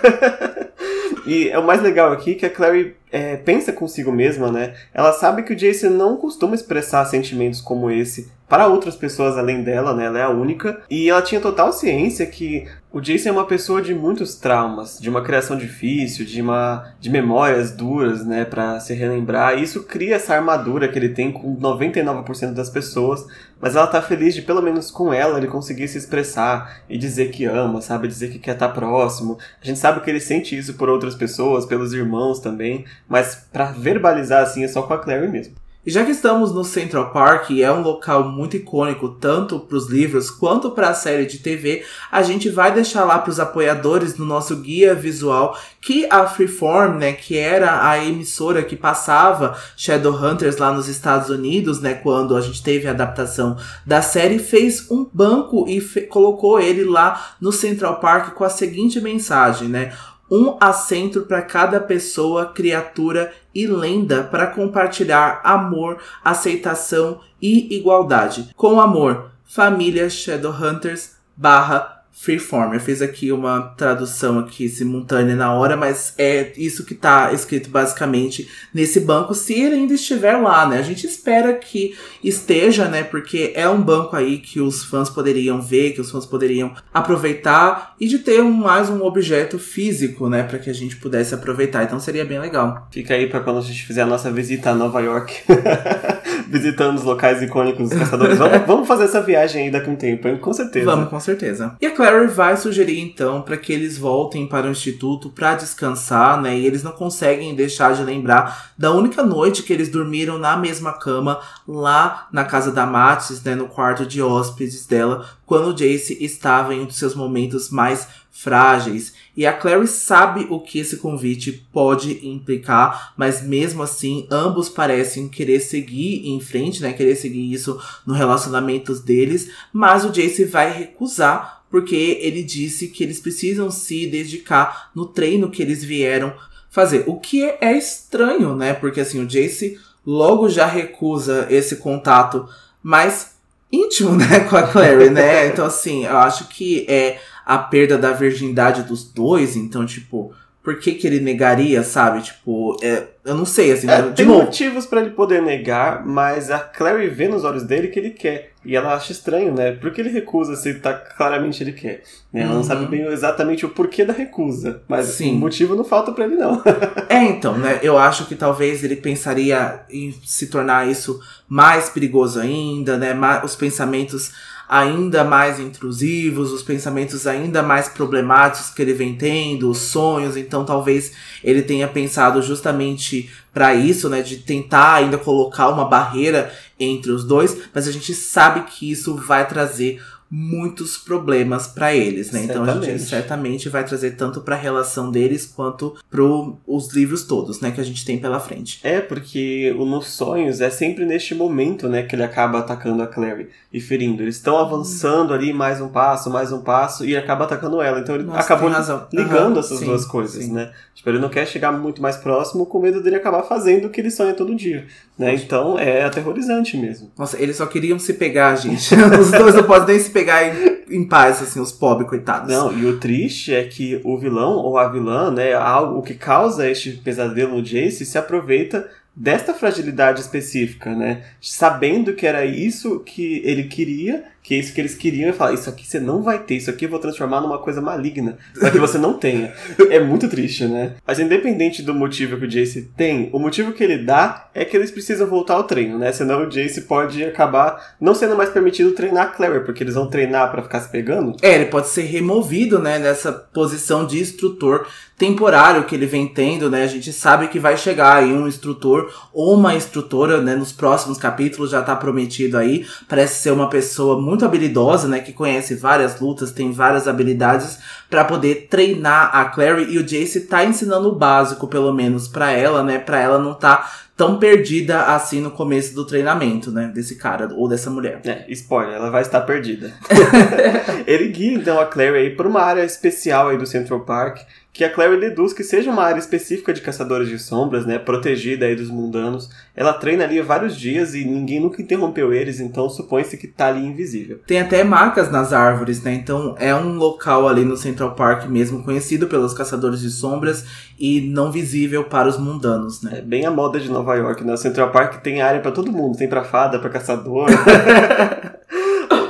e é o mais legal aqui que a Clary é, pensa consigo mesma, né? Ela sabe que o Jason não costuma expressar sentimentos como esse para outras pessoas além dela, né? Ela é a única. E ela tinha total ciência que o Jason é uma pessoa de muitos traumas, de uma criação difícil, de uma de memórias duras, né, para se relembrar. E isso cria essa armadura que ele tem com 99% das pessoas, mas ela tá feliz de pelo menos com ela ele conseguir se expressar e dizer que ama, sabe, dizer que quer estar tá próximo. A gente sabe que ele sente isso por outras pessoas, pelos irmãos também, mas para verbalizar assim é só com a Clary mesmo. E já que estamos no Central Park e é um local muito icônico tanto para os livros quanto para a série de TV, a gente vai deixar lá para os apoiadores no nosso guia visual que a Freeform, né, que era a emissora que passava Shadowhunters lá nos Estados Unidos, né, quando a gente teve a adaptação da série, fez um banco e colocou ele lá no Central Park com a seguinte mensagem, né? Um assento para cada pessoa, criatura e lenda para compartilhar amor, aceitação e igualdade. Com amor, família Shadowhunters barra Freeform. Eu fiz aqui uma tradução aqui simultânea na hora, mas é isso que tá escrito basicamente nesse banco, se ele ainda estiver lá, né? A gente espera que esteja, né? Porque é um banco aí que os fãs poderiam ver, que os fãs poderiam aproveitar e de ter um, mais um objeto físico, né? Para que a gente pudesse aproveitar. Então seria bem legal. Fica aí para quando a gente fizer a nossa visita a Nova York. Visitando os locais icônicos dos caçadores. vamos, vamos fazer essa viagem aí daqui a um tempo, hein? com certeza. Vamos, com certeza. E é claro Clary vai sugerir então para que eles voltem para o instituto para descansar, né? E eles não conseguem deixar de lembrar da única noite que eles dormiram na mesma cama lá na casa da Mattis, né, no quarto de hóspedes dela, quando Jace estava em um dos seus momentos mais frágeis. E a Clary sabe o que esse convite pode implicar, mas mesmo assim, ambos parecem querer seguir em frente, né? Querer seguir isso no relacionamento deles, mas o Jace vai recusar porque ele disse que eles precisam se dedicar no treino que eles vieram fazer. O que é estranho, né? Porque assim, o Jace logo já recusa esse contato mais íntimo, né, com a Clary, né? Então assim, eu acho que é a perda da virgindade dos dois, então tipo, por que, que ele negaria, sabe? Tipo, é, eu não sei, assim, é, de tem novo. motivos para ele poder negar, mas a Clary vê nos olhos dele que ele quer. E ela acha estranho, né? Porque ele recusa se tá claramente ele quer. Né? Ela não Uhum. sabe bem exatamente o porquê da recusa. Mas Sim. o motivo não falta pra ele, não. É, então, né? Eu acho que talvez ele pensaria em se tornar isso mais perigoso ainda, né? Os pensamentos ainda mais intrusivos, os pensamentos ainda mais problemáticos que ele vem tendo, os sonhos. Então, talvez ele tenha pensado justamente para isso, né? De tentar ainda colocar uma barreira entre os dois, mas a gente sabe que isso vai trazer muitos problemas para eles, né? Então a gente Certamente. certamente vai trazer tanto para a relação deles quanto pro os livros todos, né, que a gente tem pela frente. É, porque o nos sonhos é sempre neste momento, né, que ele acaba atacando a Clary e ferindo. Eles estão avançando ali mais um passo, mais um passo e acaba atacando ela. Então ele Nossa, acabou ligando Aham, essas sim, duas coisas, sim. né? Tipo, ele não quer chegar muito mais próximo com medo dele acabar fazendo o que ele sonha todo dia, né? Então é aterrorizante mesmo. Nossa, eles só queriam se pegar, gente. os dois não podem nem se pegar em, em paz, assim, os pobres coitados. Não, e o triste é que o vilão ou a vilã, né, algo o que causa este pesadelo no Jace se aproveita desta fragilidade específica, né? Sabendo que era isso que ele queria, que é isso que eles queriam, e fala: Isso aqui você não vai ter, isso aqui eu vou transformar numa coisa maligna, para que você não tenha. É muito triste, né? Mas independente do motivo que o Jace tem, o motivo que ele dá é que eles precisam voltar ao treino, né? Senão o Jace pode acabar não sendo mais permitido treinar a Claire, porque eles vão treinar para ficar se pegando. É, ele pode ser removido, né, nessa posição de instrutor temporário que ele vem tendo, né? A gente sabe que vai chegar aí um instrutor ou uma instrutora, né, nos próximos capítulos já tá prometido aí. Parece ser uma pessoa muito habilidosa, né, que conhece várias lutas, tem várias habilidades pra poder treinar a Clary e o Jace tá ensinando o básico, pelo menos pra ela, né, Pra ela não tá tão perdida assim no começo do treinamento, né, desse cara ou dessa mulher. É, spoiler, ela vai estar perdida. Ele guia então a Clary aí por uma área especial aí do Central Park, que a Clary deduz que seja uma área específica de caçadores de sombras, né, protegida aí dos mundanos. Ela treina ali vários dias e ninguém nunca interrompeu eles, então supõe-se que tá ali invisível. Tem até marcas nas árvores, né? Então é um local ali no Central Park mesmo conhecido pelos caçadores de sombras e não visível para os mundanos, né? É bem a moda de Nova York, né? O Central Park tem área pra todo mundo, tem pra fada, pra caçador.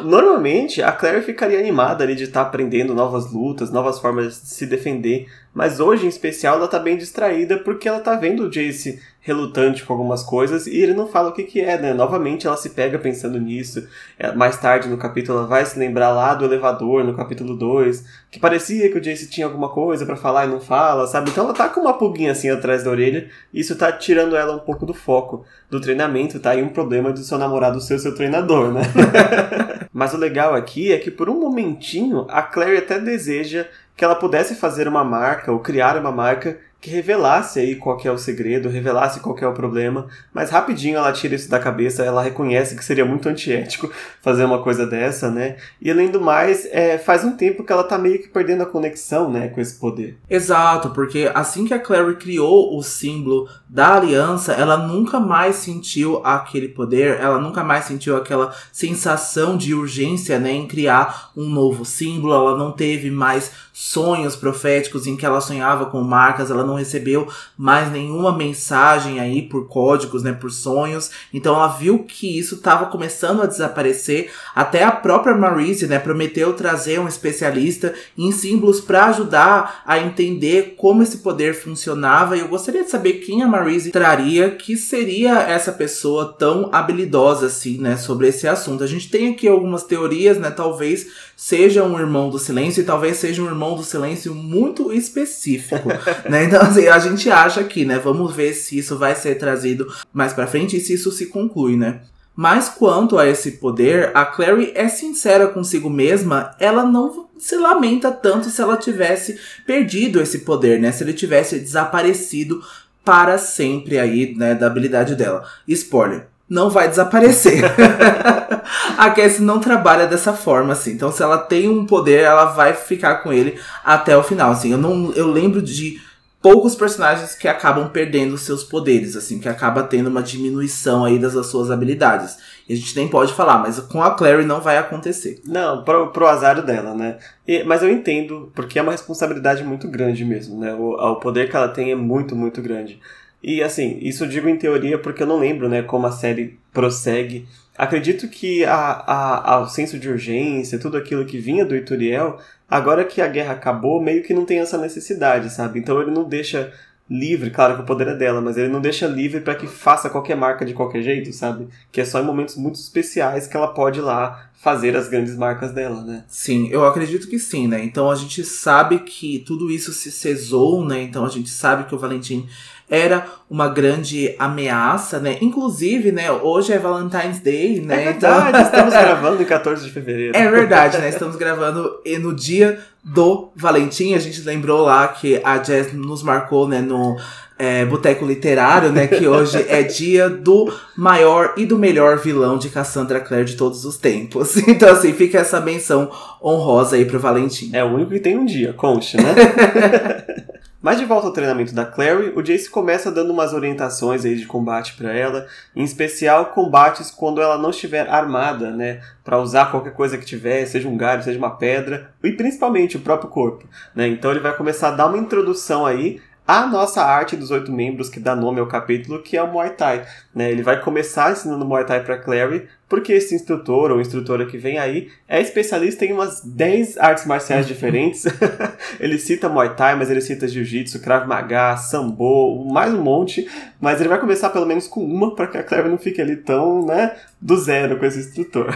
Normalmente, a Claire ficaria animada ali de estar aprendendo novas lutas, novas formas de se defender, mas hoje, em especial, ela tá bem distraída porque ela tá vendo o Jace relutante com algumas coisas e ele não fala o que que é, né? Novamente, ela se pega pensando nisso. É, Mais tarde no capítulo, ela vai se lembrar lá do elevador, no capítulo 2, que parecia que o Jace tinha alguma coisa pra falar e não fala, sabe? Então ela tá com uma pulguinha assim atrás da orelha e isso tá tirando ela um pouco do foco do treinamento, tá? E um problema do seu namorado ser seu treinador, né? Mas o legal aqui é que por um momentinho a Claire até deseja que ela pudesse fazer uma marca ou criar uma marca que revelasse aí qual é o segredo, revelasse qual é o problema, mas rapidinho ela tira isso da cabeça, ela reconhece que seria muito antiético fazer uma coisa dessa, né? E além do mais, é, faz um tempo que ela tá meio que perdendo a conexão, né, com esse poder. Exato, porque assim que a Clary criou o símbolo da aliança, ela nunca mais sentiu aquele poder, ela nunca mais sentiu aquela sensação de urgência, né, em criar um novo símbolo, ela não teve mais sonhos proféticos em que ela sonhava com marcas, ela não não recebeu mais nenhuma mensagem aí por códigos, né, por sonhos. Então ela viu que isso estava começando a desaparecer. Até a própria Marise, né, prometeu trazer um especialista em símbolos para ajudar a entender como esse poder funcionava. E eu gostaria de saber quem a Marise traria que seria essa pessoa tão habilidosa assim, né, sobre esse assunto. A gente tem aqui algumas teorias, né, talvez seja um irmão do silêncio e talvez seja um irmão do silêncio muito específico, né? Então assim, a gente acha aqui, né, vamos ver se isso vai ser trazido mais para frente e se isso se conclui, né? Mas quanto a esse poder, a Clary é sincera consigo mesma, ela não se lamenta tanto se ela tivesse perdido esse poder, né? Se ele tivesse desaparecido para sempre aí, né, da habilidade dela. Spoiler, não vai desaparecer. a Cassie não trabalha dessa forma, assim. Então, se ela tem um poder, ela vai ficar com ele até o final, assim. Eu não, eu lembro de poucos personagens que acabam perdendo seus poderes, assim, que acaba tendo uma diminuição aí das suas habilidades. E a gente nem pode falar, mas com a Clary não vai acontecer. Não, pro, pro azar dela, né? E, mas eu entendo, porque é uma responsabilidade muito grande mesmo, né? O, o poder que ela tem é muito, muito grande. E assim, isso eu digo em teoria porque eu não lembro, né, como a série prossegue. Acredito que a, a, a, o senso de urgência, tudo aquilo que vinha do Ituriel, agora que a guerra acabou, meio que não tem essa necessidade, sabe? Então ele não deixa livre, claro que o poder é dela, mas ele não deixa livre para que faça qualquer marca de qualquer jeito, sabe? Que é só em momentos muito especiais que ela pode ir lá fazer as grandes marcas dela, né? Sim, eu acredito que sim, né? Então a gente sabe que tudo isso se cesou, né? Então a gente sabe que o Valentim era uma grande ameaça, né? Inclusive, né, hoje é Valentine's Day, né? É verdade, então... estamos gravando em 14 de fevereiro. É verdade, né? Estamos gravando no dia do Valentim. A gente lembrou lá que a Jess nos marcou, né, no é, Boteco Literário, né? Que hoje é dia do maior e do melhor vilão de Cassandra Clare de todos os tempos. Então, assim, fica essa menção honrosa aí pro Valentim. É o único que tem um dia, conte, né? Mas de volta ao treinamento da Clary, o Jace começa dando umas orientações aí de combate para ela, em especial combates quando ela não estiver armada, né, para usar qualquer coisa que tiver, seja um galho, seja uma pedra, e principalmente o próprio corpo, né? Então ele vai começar a dar uma introdução aí a nossa arte dos oito membros que dá nome ao capítulo, que é o Muay Thai. Né? Ele vai começar ensinando Muay Thai para Clary, porque esse instrutor ou instrutora que vem aí é especialista em umas 10 artes marciais diferentes. ele cita Muay Thai, mas ele cita Jiu-Jitsu, Krav Maga, Sambo, mais um monte. Mas ele vai começar pelo menos com uma para que a Claire não fique ali tão, né, do zero com esse instrutor.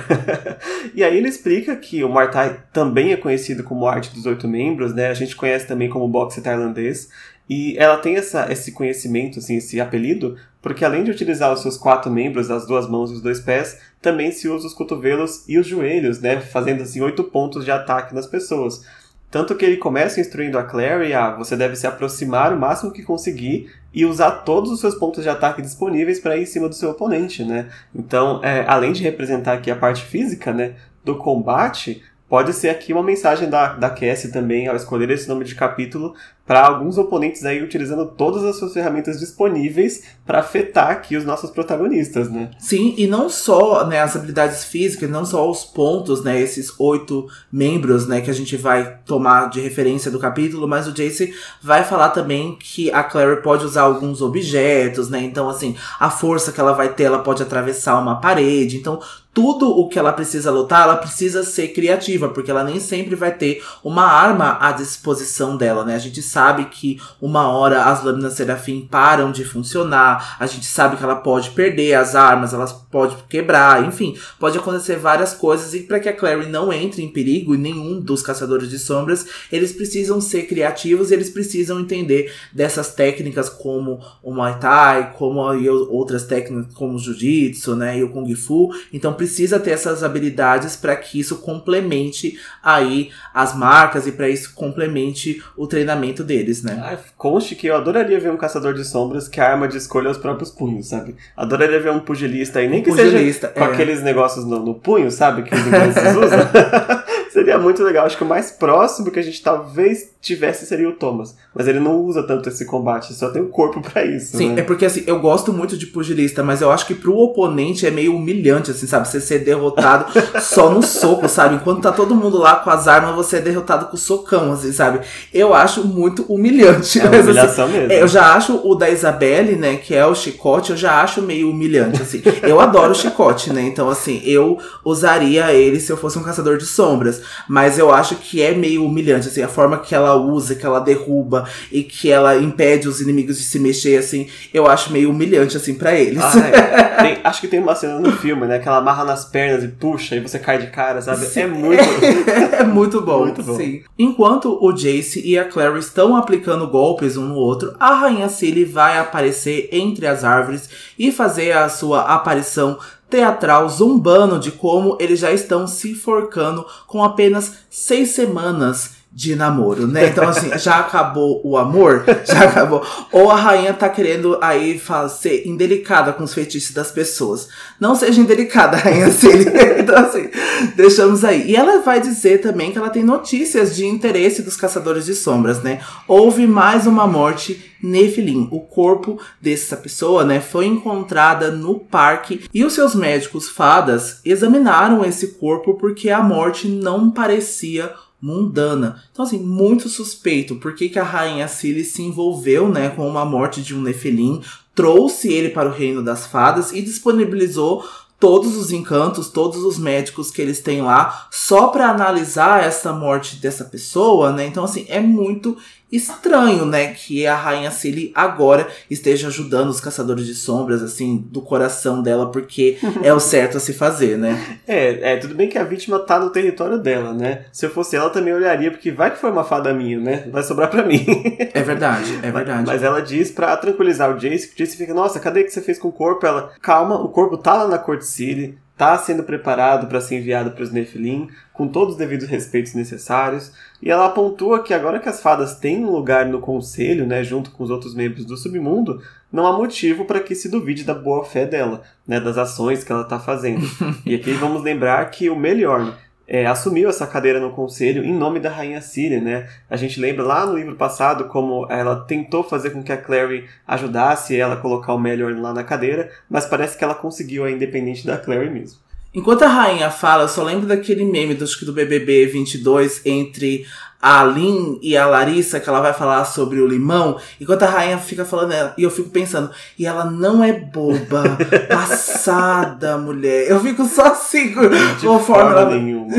e aí ele explica que o Muay Thai também é conhecido como arte dos oito membros, né? A gente conhece também como boxe tailandês. E ela tem essa, esse conhecimento, assim, esse apelido, porque além de utilizar os seus quatro membros, as duas mãos e os dois pés, também se usa os cotovelos e os joelhos, né? Fazendo assim oito pontos de ataque nas pessoas. Tanto que ele começa instruindo a Clary a você deve se aproximar o máximo que conseguir e usar todos os seus pontos de ataque disponíveis para ir em cima do seu oponente, né? Então, é, além de representar aqui a parte física, né, do combate, pode ser aqui uma mensagem da, da Cassie também, ao escolher esse nome de capítulo, para alguns oponentes aí utilizando todas as suas ferramentas disponíveis para afetar aqui os nossos protagonistas, né? Sim, e não só né, as habilidades físicas, não só os pontos, né, esses oito membros, né, que a gente vai tomar de referência do capítulo, mas o Jace vai falar também que a Clary pode usar alguns objetos, né? Então, assim, a força que ela vai ter, ela pode atravessar uma parede. Então, tudo o que ela precisa lutar, ela precisa ser criativa, porque ela nem sempre vai ter uma arma à disposição dela, né? A gente sabe sabe que uma hora as lâminas serafim param de funcionar, a gente sabe que ela pode perder as armas, elas pode quebrar, enfim, pode acontecer várias coisas e para que a Clary não entre em perigo e nenhum dos caçadores de sombras, eles precisam ser criativos, eles precisam entender dessas técnicas como o Muay Thai, como outras técnicas como o Jiu-Jitsu, né, e o Kung Fu. Então precisa ter essas habilidades para que isso complemente aí as marcas e para isso complemente o treinamento deles, né? Ah, conste que eu adoraria ver um caçador de sombras que a arma de escolha é os próprios punhos, sabe? Adoraria ver um pugilista aí, nem que pugilista, seja com é. aqueles negócios no, no, punho, sabe? Que os ingleses usam. Seria muito legal. Acho que o mais próximo que a gente talvez tivesse seria o Thomas. Mas ele não usa tanto esse combate, só tem o corpo para isso. Sim, né? é porque assim, eu gosto muito de pugilista, mas eu acho que pro oponente é meio humilhante, assim, sabe? Você ser derrotado só no soco, sabe? Enquanto tá todo mundo lá com as armas, você é derrotado com o socão, assim, sabe? Eu acho muito humilhante. É uma assim, humilhação mesmo. eu já acho o da Isabelle, né, que é o chicote, eu já acho meio humilhante, assim. Eu adoro o chicote, né? Então, assim, eu usaria ele se eu fosse um caçador de sombras. Mas eu acho que é meio humilhante, assim, a forma que ela usa, que ela derruba e que ela impede os inimigos de se mexer, assim, eu acho meio humilhante, assim, para eles. Ah, é. Tem- acho que tem uma cena no filme, né? Que ela amarra nas pernas e puxa e você cai de cara, sabe? Sim. É muito. é muito bom, Muito bom. sim. Enquanto o Jace e a Clary estão aplicando golpes um no outro, a Rainha Cilly vai aparecer entre as árvores e fazer a sua aparição teatral zombando de como eles já estão se forcando com apenas seis semanas de namoro, né? Então, assim, já acabou o amor? Já acabou. Ou a rainha tá querendo aí ser indelicada com os feitiços das pessoas. Não seja indelicada, rainha Cilly. Então, assim, deixamos aí. E ela vai dizer também que ela tem notícias de interesse dos caçadores de sombras, né? Houve mais uma morte Nephilim. O corpo dessa pessoa, né, foi encontrada no parque e os seus médicos fadas examinaram esse corpo porque a morte não parecia mundana. Então, assim, muito suspeito. Por que, que a rainha Cilly se envolveu, né, com uma morte de um Nephilim, trouxe ele para o reino das fadas e disponibilizou todos os encantos, todos os médicos que eles têm lá, só para analisar essa morte dessa pessoa, né? Então, assim, é muito estranho, né, que a rainha Cilly agora esteja ajudando os caçadores de sombras, assim, do coração dela, porque é o certo a se fazer, né? É, é, tudo bem que a vítima tá no território dela, né? Se eu fosse ela, eu também olharia, porque vai que foi uma fada minha, né? Vai sobrar pra mim. É verdade, é verdade. Mas ela diz pra tranquilizar o Jace, que o Jace fica, nossa, cadê que você fez com o corpo? Ela, calma, o corpo tá lá na Corte City, tá sendo preparado para ser enviado pros Nephilim, com todos os devidos respeitos necessários. E ela pontua que agora que as fadas têm um lugar no conselho, né, junto com os outros membros do submundo, não há motivo para que se duvide da boa fé dela, né, das ações que ela tá fazendo. e aqui vamos lembrar que o Meliorn é, assumiu essa cadeira no conselho em nome da rainha Síria, né? A gente lembra lá no livro passado como ela tentou fazer com que a Clary ajudasse ela a colocar o Meliorn lá na cadeira, mas parece que ela conseguiu a independente da Clary mesmo. Enquanto a rainha fala, eu só lembro daquele meme do, do BBB 22 entre a Lin e a Larissa, que ela vai falar sobre o limão, enquanto a rainha fica falando, ela- e eu fico pensando, e ela não é boba, passada, mulher. Eu fico só assim, De conforme forma ela... nenhuma.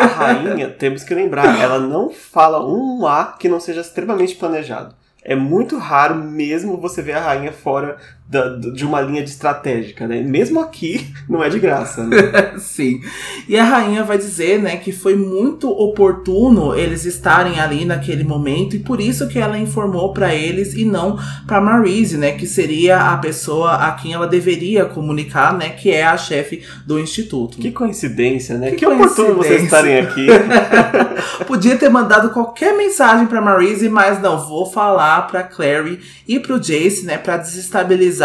A rainha, temos que lembrar, ela não fala um A que não seja extremamente planejado. É muito raro mesmo você ver a rainha fora da- de uma linha de estratégica, né? Mesmo aqui, não é de graça, né? Sim. E a rainha vai dizer, né, que foi muito oportuno eles estarem ali naquele momento e por isso que ela informou pra eles e não pra Marise, né, que seria a pessoa a quem ela deveria comunicar, né, que é a chefe do instituto. Que coincidência, né? Que Que, oportuno vocês coincidência. estarem aqui. Podia ter mandado qualquer mensagem pra Marise, mas não, vou falar pra Clary e pro Jace, né, pra desestabilizar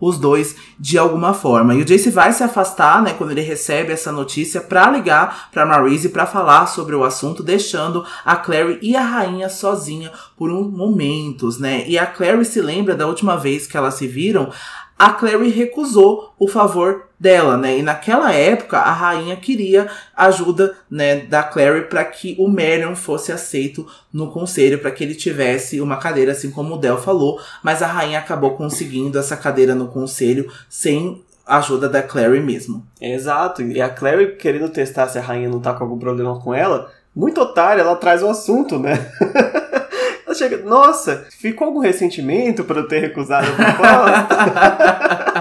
os dois de alguma forma. E o Jace vai se afastar, né, quando ele recebe essa notícia, pra ligar pra Marise pra falar sobre o assunto, deixando a Clary e a rainha sozinha por um momentos, né? E a Clary se lembra da última vez que elas se viram, a Clary recusou o favor dela, né? E naquela época a rainha queria ajuda, né, da Clary para que o Marion fosse aceito no conselho, para que ele tivesse uma cadeira assim como o Del falou, mas a rainha acabou conseguindo essa cadeira no conselho sem a ajuda da Clary mesmo. Exato. E a Clary querendo testar se a rainha não tá com algum problema com ela, muito otária, ela traz o assunto, né? Ela chega, nossa, ficou algum ressentimento por eu ter recusado a proposta?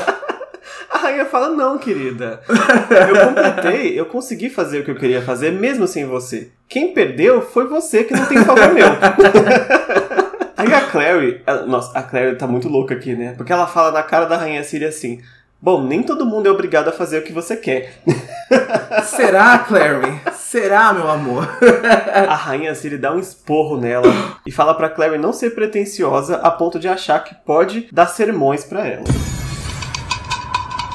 A rainha fala, não, querida. Eu completei, eu consegui fazer o que eu queria fazer, mesmo sem você. Quem perdeu foi você que não tem favor meu. Aí a Clary, ela- nossa, a Clary tá muito louca aqui, né? Porque ela fala na cara da rainha Síria assim: Bom, nem todo mundo é obrigado a fazer o que você quer. Será, Clary? Será, meu amor? A rainha Siri dá um esporro nela e fala pra Clary não ser pretensiosa a ponto de achar que pode dar sermões pra ela.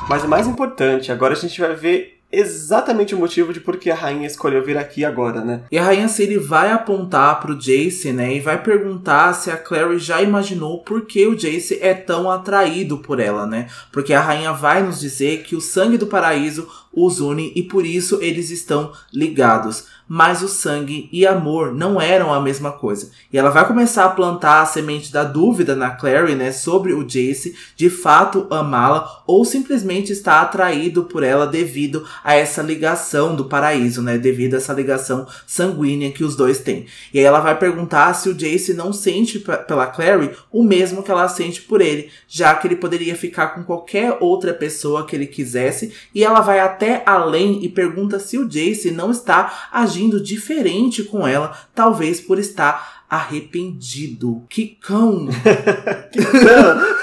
Mas o mais importante, agora a gente vai ver exatamente o motivo de por que a rainha escolheu vir aqui agora, né? E a rainha Ciri vai apontar pro Jace, né, e vai perguntar se a Clary já imaginou por que o Jace é tão atraído por ela, né? Porque a rainha vai nos dizer que o sangue do paraíso os une e por isso eles estão ligados mas o sangue e amor não eram a mesma coisa. E ela vai começar a plantar a semente da dúvida na Clary, né, sobre o Jace de fato amá-la ou simplesmente estar atraído por ela devido a essa ligação do paraíso, né, devido a essa ligação sanguínea que os dois têm. E aí ela vai perguntar se o Jace não sente pela Clary o mesmo que ela sente por ele, já que ele poderia ficar com qualquer outra pessoa que ele quisesse, e ela vai até além e pergunta se o Jace não está agindo agindo diferente com ela, talvez por estar arrependido. Que cão! que cão!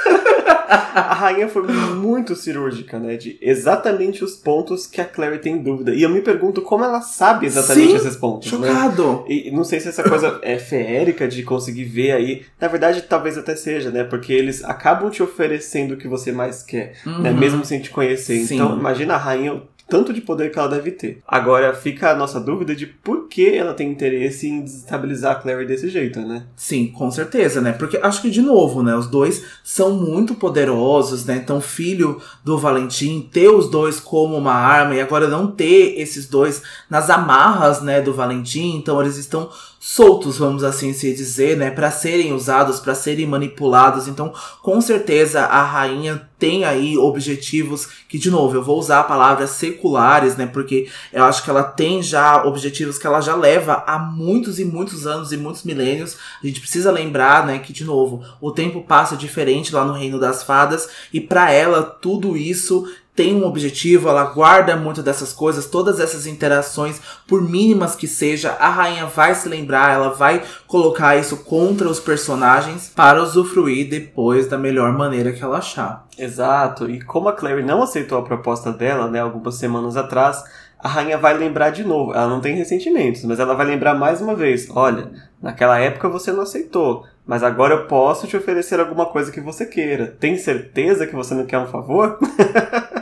A rainha foi muito cirúrgica, né? De exatamente os pontos que a Clary tem dúvida. E eu me pergunto como ela sabe exatamente Sim, esses pontos. Né? Chocado! Né? E não sei se essa coisa é feérica de conseguir ver aí. Na verdade, talvez até seja, né? Porque eles acabam te oferecendo o que você mais quer, né? uhum. né? Mesmo sem te conhecer. Sim. Então, imagina a rainha tanto de poder que ela deve ter. Agora fica a nossa dúvida de por que ela tem interesse em desestabilizar a Clary desse jeito, né? Sim, com certeza, né? Porque acho que, de novo, né? Os dois são muito poderosos, né? Então, filho do Valentim, ter os dois como uma arma e agora não ter esses dois nas amarras, né? Do Valentim, então eles estão soltos, vamos assim se dizer, né, para serem usados, para serem manipulados. Então, com certeza a rainha tem aí objetivos que de novo, eu vou usar a palavra seculares, né, porque eu acho que ela tem já objetivos que ela já leva há muitos e muitos anos e muitos milênios. A gente precisa lembrar, né, que de novo, o tempo passa diferente lá no Reino das Fadas e para ela tudo isso tem um objetivo, ela guarda muito dessas coisas, todas essas interações, por mínimas que seja, a rainha vai se lembrar, ela vai colocar isso contra os personagens para usufruir depois da melhor maneira que ela achar. Exato, e como a Clary não aceitou a proposta dela, né, algumas semanas atrás, a rainha vai lembrar de novo. Ela não tem ressentimentos, mas ela vai lembrar mais uma vez: olha, naquela época você não aceitou, mas agora eu posso te oferecer alguma coisa que você queira. Tem certeza que você não quer um favor?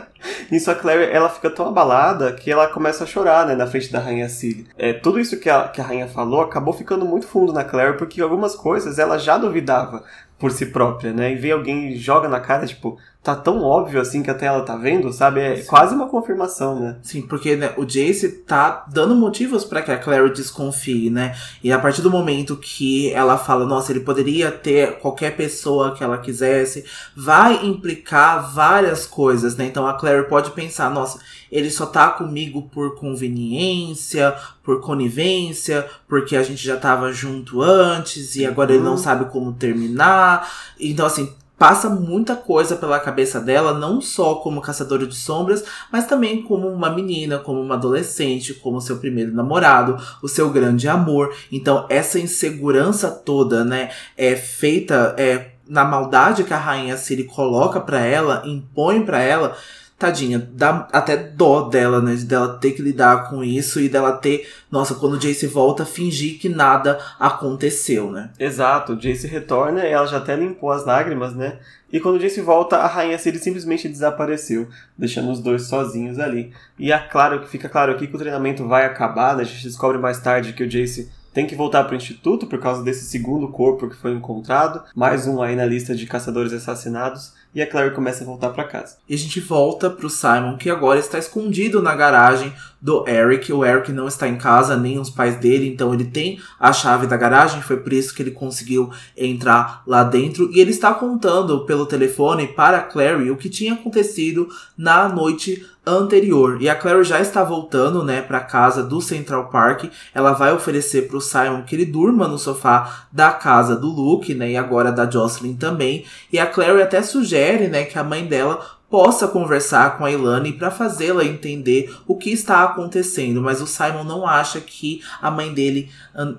Nisso a Clary, ela fica tão abalada que ela começa a chorar, né, na frente da Rainha Cilly. É, tudo isso que a, que a Rainha falou acabou ficando muito fundo na Clary, porque algumas coisas ela já duvidava por si própria, né? E ver alguém joga na cara, tipo, tá tão óbvio assim que até ela tá vendo, sabe? É Sim. quase uma confirmação, né? Sim, porque né, o Jace tá dando motivos para que a Clary desconfie, né? E a partir do momento que ela fala, nossa, ele poderia ter qualquer pessoa que ela quisesse, vai implicar várias coisas, né? Então a Clary pode pensar, nossa, ele só tá comigo por conveniência, por conivência, porque a gente já tava junto antes e agora uhum. ele não uhum. sabe como terminar. Então, assim, passa muita coisa pela cabeça dela, não só como caçadora de sombras, mas também como uma menina, como uma adolescente, como seu primeiro namorado, o seu grande amor. Então, essa insegurança toda, né, é feita é, na maldade que a rainha Siri coloca para ela, impõe para ela tadinha, dá até dó dela, né? De dela ter que lidar com isso e dela ter, nossa, quando o Jace volta, fingir que nada aconteceu, né? Exato, o Jace retorna e ela já até limpou as lágrimas, né? E quando o Jace volta, a rainha Ciri simplesmente desapareceu, deixando os dois sozinhos ali. E é claro, fica claro aqui que o treinamento vai acabar, né? A gente descobre mais tarde que o Jace tem que voltar para o instituto por causa desse segundo corpo que foi encontrado, mais um aí na lista de caçadores assassinados e a Clary começa a voltar para casa. E a gente volta pro Simon, que agora está escondido na garagem do Eric. O Eric não está em casa, nem os pais dele, então ele tem a chave da garagem, foi por isso que ele conseguiu entrar lá dentro. E ele está contando pelo telefone para a Clary o que tinha acontecido na noite anterior. E a Clary já está voltando, né, para casa do Central Park. Ela vai oferecer para o Simon que ele durma no sofá da casa do Luke, né, e agora da Jocelyn também. E a Clary até sugere, né, que a mãe dela possa conversar com a Ilane para fazê-la entender o que está acontecendo, mas o Simon não acha que a mãe dele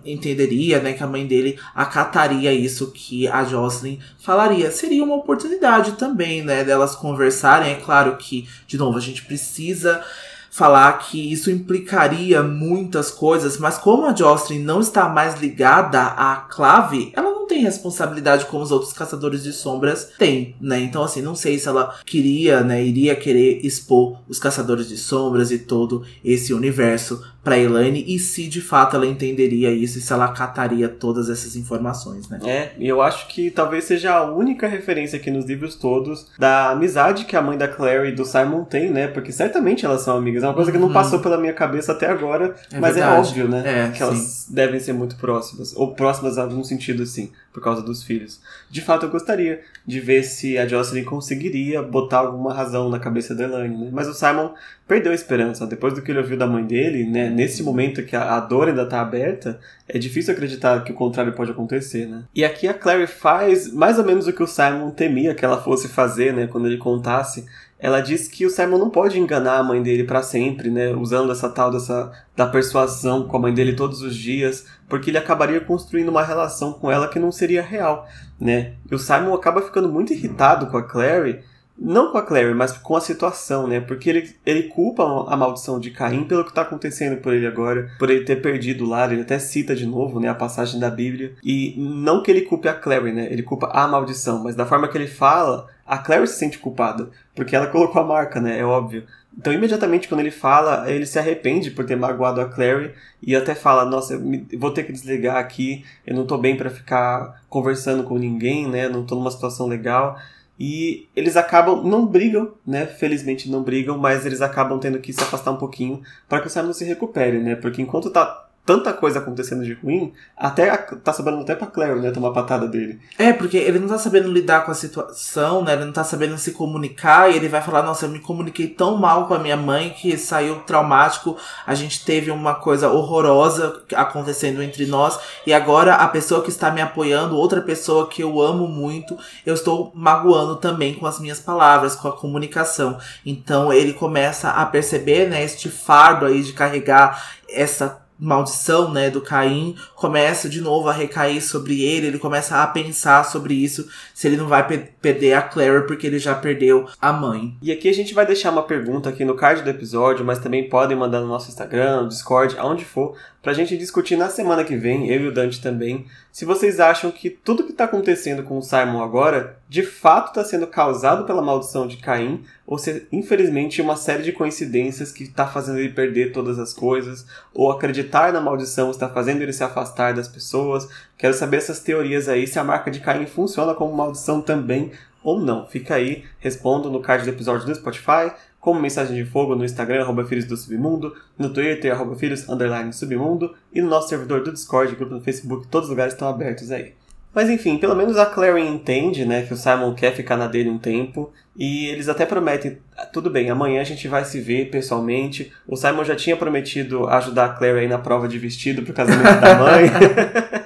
entenderia, né, que a mãe dele acataria isso que a Jocelyn falaria. Seria uma oportunidade também, né, delas conversarem. É claro que, de novo, a gente precisa falar que isso implicaria muitas coisas, mas como a Jocelyn não está mais ligada à clave, ela tem responsabilidade como os outros caçadores de sombras têm, né? Então, assim, não sei se ela queria, né, iria querer expor os caçadores de sombras e todo esse universo para Elaine e se de fato ela entenderia isso e se ela cataria todas essas informações, né? É, e eu acho que talvez seja a única referência aqui nos livros todos da amizade que a mãe da Clary e do Simon tem, né? Porque certamente elas são amigas. É uma coisa que não uhum. passou pela minha cabeça até agora, é mas é verdade. é óbvio, né? É, que sim. elas devem ser muito próximas. Ou próximas em algum sentido, assim, por causa dos filhos. De fato, eu gostaria de ver se a Jocelyn conseguiria botar alguma razão na cabeça da Elaine, né? Mas o Simon perdeu a esperança. Depois do que ele ouviu da mãe dele, né? Nesse momento que a, a dor ainda tá aberta, é difícil acreditar que o contrário pode acontecer, né? E aqui a Clary faz mais ou menos o que o Simon temia que ela fosse fazer, né? Quando ele contasse ela diz que o Simon não pode enganar a mãe dele para sempre, né? Usando essa tal dessa da persuasão com a mãe dele todos os dias, porque ele acabaria construindo uma relação com ela que não seria real, né? E o Simon acaba ficando muito irritado com a Clary, não com a Clary, mas com a situação, né? Porque ele, ele culpa a maldição de Caim pelo que está acontecendo por ele agora, por ele ter perdido o lar, ele até cita de novo, né, a passagem da Bíblia. E não que ele culpe a Clary, né? Ele culpa a maldição, mas da forma que ele fala, a Clary se sente culpada, porque ela colocou a marca, né? É óbvio. Então, imediatamente, quando ele fala, ele se arrepende por ter magoado a Clary e até fala: Nossa, eu vou ter que desligar aqui, eu não tô bem para ficar conversando com ninguém, né? Não tô numa situação legal. E eles acabam, não brigam, né? Felizmente não brigam, mas eles acabam tendo que se afastar um pouquinho para que o Simon se recupere, né? Porque enquanto tá tanta coisa acontecendo de ruim, até a, tá sobrando até pra Claire, né, tomar patada dele. É, porque ele não tá sabendo lidar com a situação, né, ele não tá sabendo se comunicar, e ele vai falar, nossa, eu me comuniquei tão mal com a minha mãe que saiu traumático, a gente teve uma coisa horrorosa acontecendo entre nós, e agora a pessoa que está me apoiando, outra pessoa que eu amo muito, eu estou magoando também com as minhas palavras, com a comunicação. Então ele começa a perceber, né, este fardo aí de carregar essa maldição, né, do Caim começa de novo a recair sobre ele, ele começa a pensar sobre isso, se ele não vai pe perder a Claire porque ele já perdeu a mãe. E aqui a gente vai deixar uma pergunta aqui no card do episódio, mas também podem mandar no nosso Instagram, no Discord, aonde for, pra gente discutir na semana que vem, eu e o Dante também, se vocês acham que tudo que tá acontecendo com o Simon agora, de fato está sendo causado pela maldição de Caim, ou se infelizmente uma série de coincidências que está fazendo ele perder todas as coisas, ou acreditar na maldição está fazendo ele se afastar das pessoas. Quero saber essas teorias aí, se a marca de Caim funciona como maldição também ou não. Fica aí, respondo no card do episódio do Spotify, como mensagem de fogo no Instagram, arroba Filhos do Submundo, no Twitter, arroba Filhos, underline Submundo, e no nosso servidor do Discord, grupo no Facebook, todos os lugares estão abertos aí. Mas enfim, pelo menos a Clary entende, né, que o Simon quer ficar na dele um tempo, e eles até prometem, ah, tudo bem, amanhã a gente vai se ver pessoalmente. O Simon já tinha prometido ajudar a Clary aí na prova de vestido pro casamento da mãe.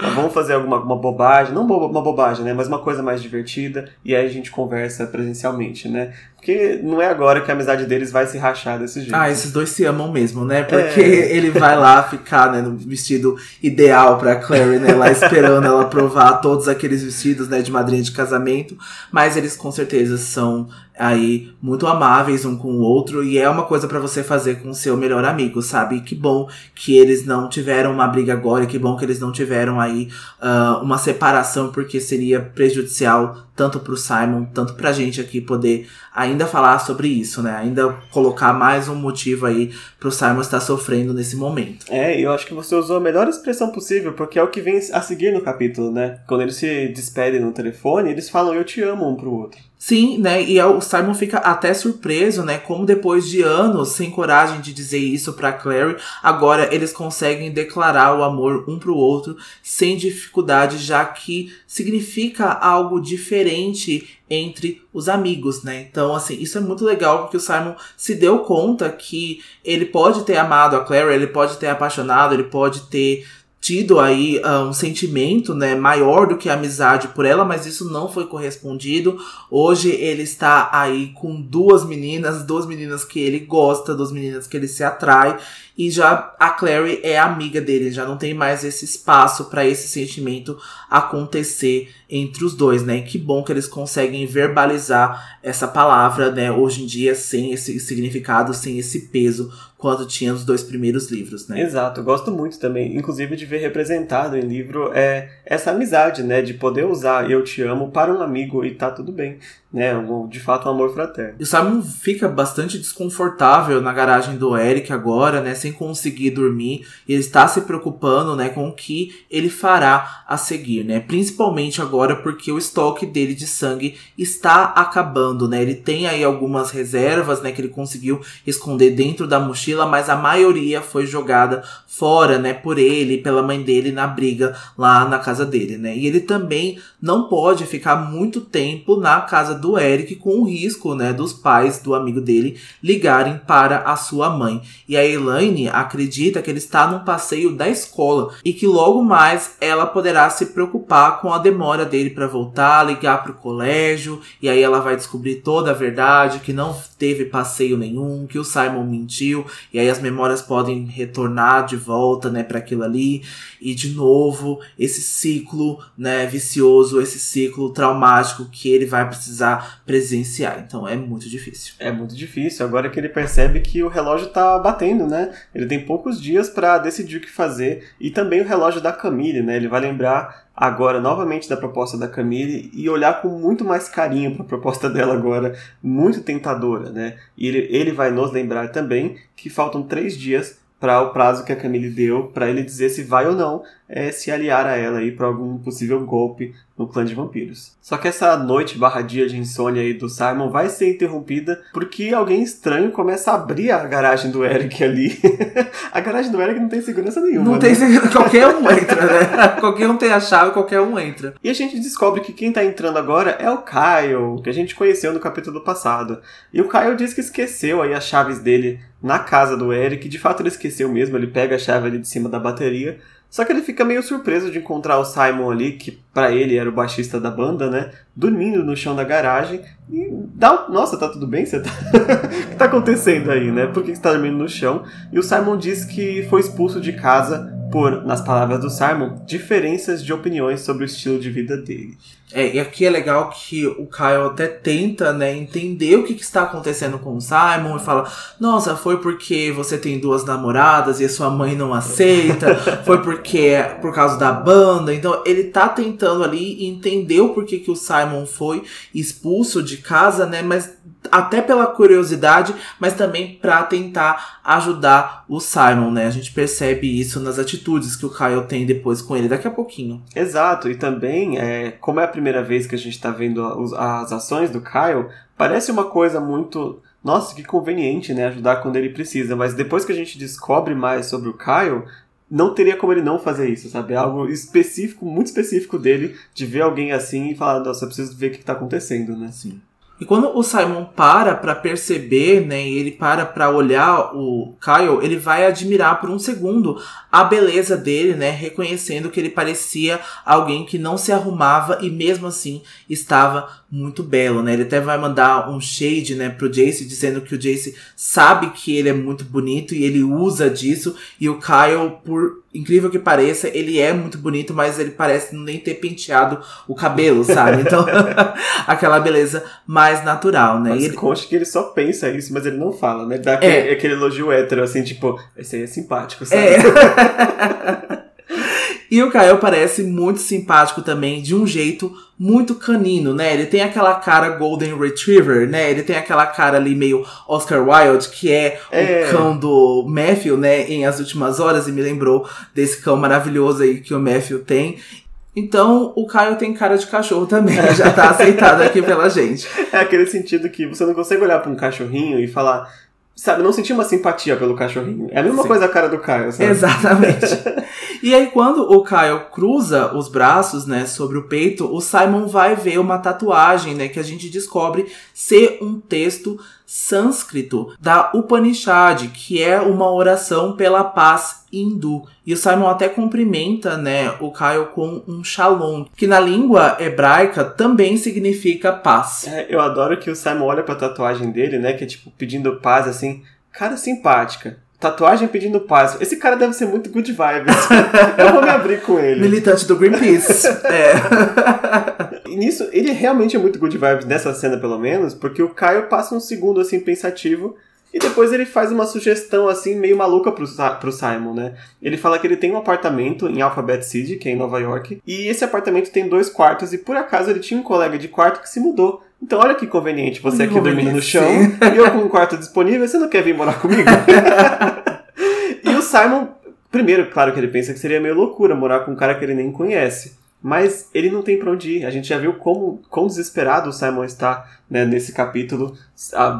vamos fazer alguma, alguma bobagem, não uma bobagem, né, mas uma coisa mais divertida, e aí a gente conversa presencialmente, né? Porque não é agora que a amizade deles vai se rachar desse jeito. Ah, esses dois se amam mesmo, né? Porque é. ele vai lá ficar, né, no vestido ideal pra Clary, né? Lá esperando ela provar todos aqueles vestidos, né, de madrinha de casamento. Mas eles com certeza são aí muito amáveis um com o outro e é uma coisa para você fazer com o seu melhor amigo, sabe? Que bom que eles não tiveram uma briga agora, que bom que eles não tiveram aí uh, uma separação porque seria prejudicial tanto pro Simon, tanto pra gente aqui poder ainda falar sobre isso, né? Ainda colocar mais um motivo aí pro Simon estar sofrendo nesse momento. É, eu acho que você usou a melhor expressão possível, porque é o que vem a seguir no capítulo, né? Quando eles se despedem no telefone, eles falam eu te amo um pro outro. Sim, né? E é o Simon fica até surpreso, né? Como depois de anos sem coragem de dizer isso para Clary, agora eles conseguem declarar o amor um pro outro sem dificuldade, já que significa algo diferente entre os amigos, né? Então, assim, isso é muito legal porque o Simon se deu conta que ele pode ter amado a Clary, ele pode ter apaixonado, ele pode ter tido aí uh, um sentimento né, maior do que amizade por ela, mas isso não foi correspondido. Hoje ele está aí com duas meninas, duas meninas que ele gosta, duas meninas que ele se atrai, e já a Clary é amiga dele, já não tem mais esse espaço para esse sentimento acontecer entre os dois, né? Que bom que eles conseguem verbalizar essa palavra, né, hoje em dia sem esse significado, sem esse peso quando tinha os dois primeiros livros, né? Exato, gosto muito também, inclusive de ver representado em livro é essa amizade, né, de poder usar eu te amo para um amigo e tá tudo bem, né, de fato um amor fraterno. E o Simon fica bastante desconfortável na garagem do Eric agora, né, sem conseguir dormir, e ele está se preocupando, né, com o que ele fará a seguir, né, principalmente agora porque o estoque dele de sangue está acabando, né, ele tem aí algumas reservas, né, que ele conseguiu esconder dentro da mochila, mas a maioria foi jogada fora, né, por ele pela mãe dele na briga lá na casa dele, né? E ele também não pode ficar muito tempo na casa do Eric com o risco, né, dos pais do amigo dele ligarem para a sua mãe. E a Elaine acredita que ele está num passeio da escola e que logo mais ela poderá se preocupar com a demora dele para voltar, ligar para o colégio, e aí ela vai descobrir toda a verdade, que não teve passeio nenhum, que o Simon mentiu, e aí as memórias podem retornar de volta, né, para aquilo ali, e de novo esse ciclo, né, vicioso, esse ciclo traumático que ele vai precisar presenciar. Então é muito difícil. É muito difícil. Agora que ele percebe que o relógio tá batendo, né? Ele tem poucos dias para decidir o que fazer e também o relógio da Camille, né? Ele vai lembrar agora novamente da proposta da Camille e olhar com muito mais carinho para a proposta dela agora, muito tentadora, né? E ele, ele vai nos lembrar também que faltam três dias para o prazo que a Camille deu para ele dizer se vai ou não é, se aliar a ela aí para algum possível golpe no clã de vampiros. Só que essa noite barra dia de insônia aí do Simon vai ser interrompida porque alguém estranho começa a abrir a garagem do Eric ali. a garagem do Eric não tem segurança nenhuma. Não né? tem segurança, qualquer um entra, né? qualquer um tem a chave, qualquer um entra. E a gente descobre que quem tá entrando agora é o Kyle, que a gente conheceu no capítulo passado. E o Kyle diz que esqueceu aí as chaves dele na casa do Eric, de fato ele esqueceu mesmo, ele pega a chave ali de cima da bateria só que ele fica meio surpreso de encontrar o Simon ali, que para ele era o baixista da banda, né? Dormindo no chão da garagem. E dá. Nossa, tá tudo bem? Você tá... o que tá acontecendo aí, né? Por que você tá dormindo no chão? E o Simon diz que foi expulso de casa por, nas palavras do Simon, diferenças de opiniões sobre o estilo de vida dele. É, e aqui é legal que o Kyle até tenta, né, entender o que, que, está acontecendo com o Simon e fala: Nossa, foi porque você tem duas namoradas e a sua mãe não aceita, foi porque é por causa da banda. Então ele tá tentando ali entender o porquê que o Simon foi expulso de casa, né, mas até pela curiosidade, mas também para tentar ajudar o Simon, né? A gente percebe isso nas atitudes que o Kyle tem depois com ele daqui a pouquinho. Exato, e também, é, como é a primeira vez que a gente está vendo as ações do Kyle, parece uma coisa muito. Nossa, que conveniente, né? Ajudar quando ele precisa, mas depois que a gente descobre mais sobre o Kyle, não teria como ele não fazer isso, sabe? É algo específico, muito específico dele, de ver alguém assim e falar, nossa, eu preciso ver o que está acontecendo, né? Sim. E quando o Simon para para perceber, né, ele para para olhar o Kyle, ele vai admirar por um segundo a beleza dele, né, reconhecendo que ele parecia alguém que não se arrumava e mesmo assim estava muito belo, né? Ele até vai mandar um shade, né, pro Jace dizendo que o Jace sabe que ele é muito bonito e ele usa disso e o Kyle por incrível que pareça, ele é muito bonito, mas ele parece nem ter penteado o cabelo, sabe? Então, aquela beleza mais natural, né? Mas ele... conste que ele só pensa isso, mas ele não fala, né? Dá aquele, é. aquele elogio hétero, assim, tipo, esse aí é simpático, sabe? É. E o Kyle parece muito simpático também, de um jeito muito canino, né? Ele tem aquela cara Golden Retriever, né? Ele tem aquela cara ali meio Oscar Wilde, que é, é. o cão do Matthew, né? Em As Últimas Horas, e me lembrou desse cão maravilhoso aí que o Matthew tem. Então, o Caio tem cara de cachorro também, já tá aceitado aqui pela gente. É aquele sentido que você não consegue olhar para um cachorrinho e falar, sabe, não sentir uma simpatia pelo cachorrinho. É a mesma Sim. coisa a cara do Caio, sabe? Exatamente. e aí, quando o Caio cruza os braços, né, sobre o peito, o Simon vai ver uma tatuagem, né, que a gente descobre ser um texto sânscrito da Upanishad, que é uma oração pela paz hindu. E o Simon até cumprimenta, né, o Kyle com um shalom, que na língua hebraica também significa paz. É, eu adoro que o Simon olha pra tatuagem dele, né, que é tipo pedindo paz assim, cara simpática. Tatuagem pedindo paz. Esse cara deve ser muito good vibes. eu vou me abrir com ele. Militante do Greenpeace. é. E nisso, ele realmente é muito good vibes nessa cena, pelo menos, porque o Caio passa um segundo assim pensativo E depois ele faz uma sugestão assim meio maluca pro, pro Simon, né? Ele fala que ele tem um apartamento em Alphabet City, que é em Nova York, e esse apartamento tem dois quartos e por acaso ele tinha um colega de quarto que se mudou. Então olha que conveniente, você aqui dormindo no chão e eu com um quarto disponível, você não quer vir morar comigo? e o Simon, primeiro, claro que ele pensa que seria meio loucura morar com um cara que ele nem conhece. Mas ele não tem pra onde ir. A gente já viu como quão desesperado o Simon está né, nesse capítulo,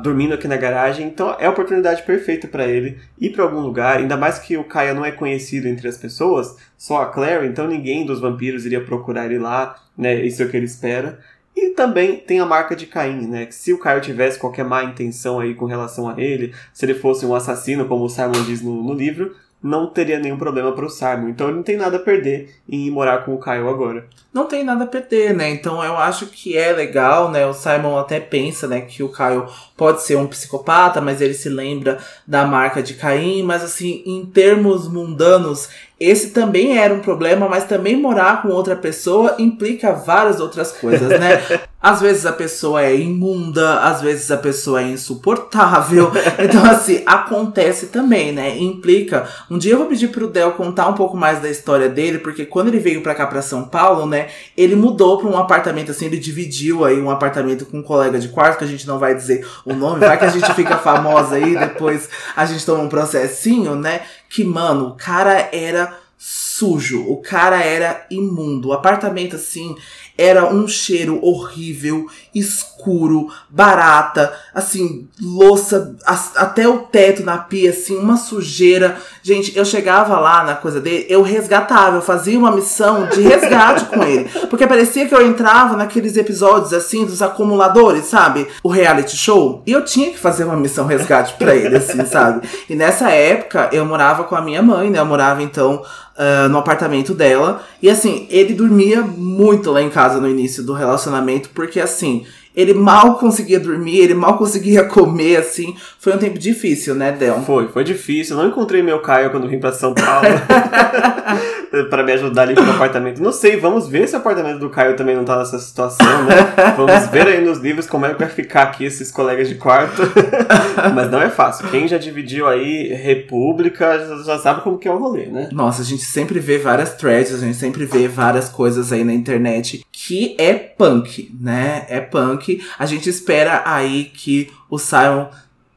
dormindo aqui na garagem. Então é a oportunidade perfeita para ele ir para algum lugar. Ainda mais que o Kaia não é conhecido entre as pessoas, só a Claire, então ninguém dos vampiros iria procurar ele lá. Né, isso é o que ele espera. E também tem a marca de Caim, né? Que se o Caio tivesse qualquer má intenção aí com relação a ele, se ele fosse um assassino, como o Simon diz no, no livro, não teria nenhum problema pro Simon. Então ele não tem nada a perder em ir morar com o Caio agora. Não tem nada a perder, né? Então eu acho que é legal, né? O Simon até pensa, né, que o Caio pode ser um psicopata, mas ele se lembra da marca de Caim, mas assim, em termos mundanos, esse também era um problema, mas também morar com outra pessoa implica várias outras coisas, né? Às vezes a pessoa é imunda, às vezes a pessoa é insuportável. Então, assim, acontece também, né? Implica. Um dia eu vou pedir pro Del contar um pouco mais da história dele, porque quando ele veio pra cá, pra São Paulo, né? Ele mudou pra um apartamento, assim, ele dividiu aí um apartamento com um colega de quarto, que a gente não vai dizer o nome, vai que a gente fica famosa aí, depois a gente toma um processinho, né? Que, mano, o cara era sujo, o cara era imundo. O apartamento, assim, era um cheiro horrível, escuro, barata, assim, louça até o teto na pia, assim, uma sujeira. Gente, eu chegava lá na coisa dele, eu resgatava, eu fazia uma missão de resgate com ele. Porque parecia que eu entrava naqueles episódios, assim, dos acumuladores, sabe? O reality show. E eu tinha que fazer uma missão resgate pra ele, assim, sabe? E nessa época, eu morava com a minha mãe, né? Eu morava, então, uh, no apartamento dela. E assim, ele dormia muito lá em casa no início do relacionamento, porque assim, ele mal conseguia dormir, ele mal conseguia comer, assim. Foi um tempo difícil, né, Del? Foi, foi difícil. Não encontrei meu Caio quando vim pra São Paulo para me ajudar ali no apartamento. Não sei, vamos ver se o apartamento do Caio também não tá nessa situação, né? Vamos ver aí nos livros como é que vai ficar aqui esses colegas de quarto. Mas não é fácil. Quem já dividiu aí República já sabe como que é o rolê, né? Nossa, a gente sempre vê várias threads, a gente sempre vê várias coisas aí na internet que é punk, né? É punk a gente espera aí que o Simon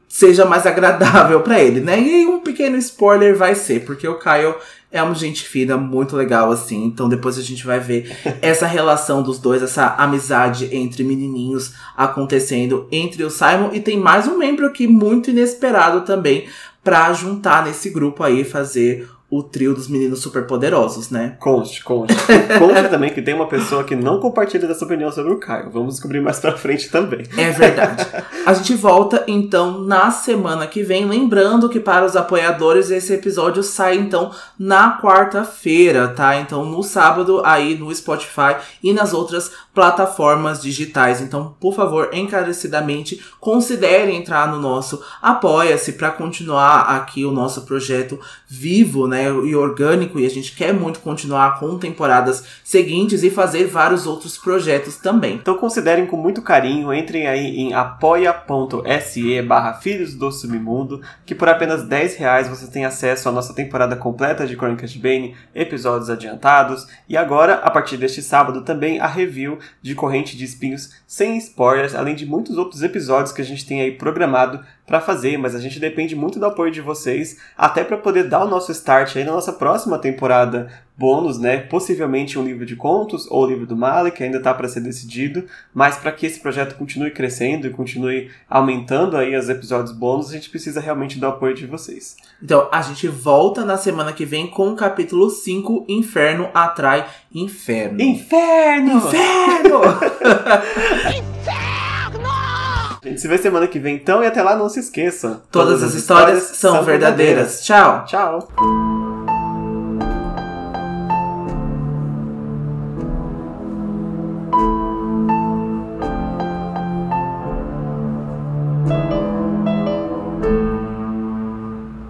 seja mais agradável para ele, né? E um pequeno spoiler vai ser, porque o Kyle é uma gente fina, muito legal, assim. Então depois a gente vai ver essa relação dos dois, essa amizade entre menininhos acontecendo entre o Simon. E tem mais um membro aqui muito inesperado também para juntar nesse grupo aí, fazer o trio dos meninos superpoderosos, né? Conste, conste. conste também que tem uma pessoa que não compartilha dessa opinião sobre o Caio. Vamos descobrir mais pra frente também. É verdade. A gente volta então na semana que vem. Lembrando que para os apoiadores esse episódio sai então na quarta-feira, tá? Então no sábado aí no Spotify e nas outras plataformas digitais. Então, por favor, encarecidamente considere entrar no nosso Apoia-se para continuar aqui o nosso projeto vivo, né? e orgânico, e a gente quer muito continuar com temporadas seguintes e fazer vários outros projetos também. Então considerem com muito carinho, entrem aí em apoia.se barra Filhos do Submundo, que por apenas 10 reais você tem acesso à nossa temporada completa de Crônicas de Bane, episódios adiantados, e agora, a partir deste sábado, também a review de Corrente de Espinhos sem spoilers, além de muitos outros episódios que a gente tem aí programado para fazer, mas a gente depende muito do apoio de vocês, até para poder dar o nosso start aí na nossa próxima temporada bônus, né? Possivelmente um livro de contos ou o livro do Malik, que ainda está para ser decidido, mas para que esse projeto continue crescendo e continue aumentando aí os episódios bônus, a gente precisa realmente do apoio de vocês. Então, a gente volta na semana que vem com o capítulo 5, Inferno atrai inferno. Inferno! Inferno! A gente se vê semana que vem então e até lá não se esqueça. Todas, Todas as histórias, histórias são, são verdadeiras. verdadeiras. Tchau. Tchau.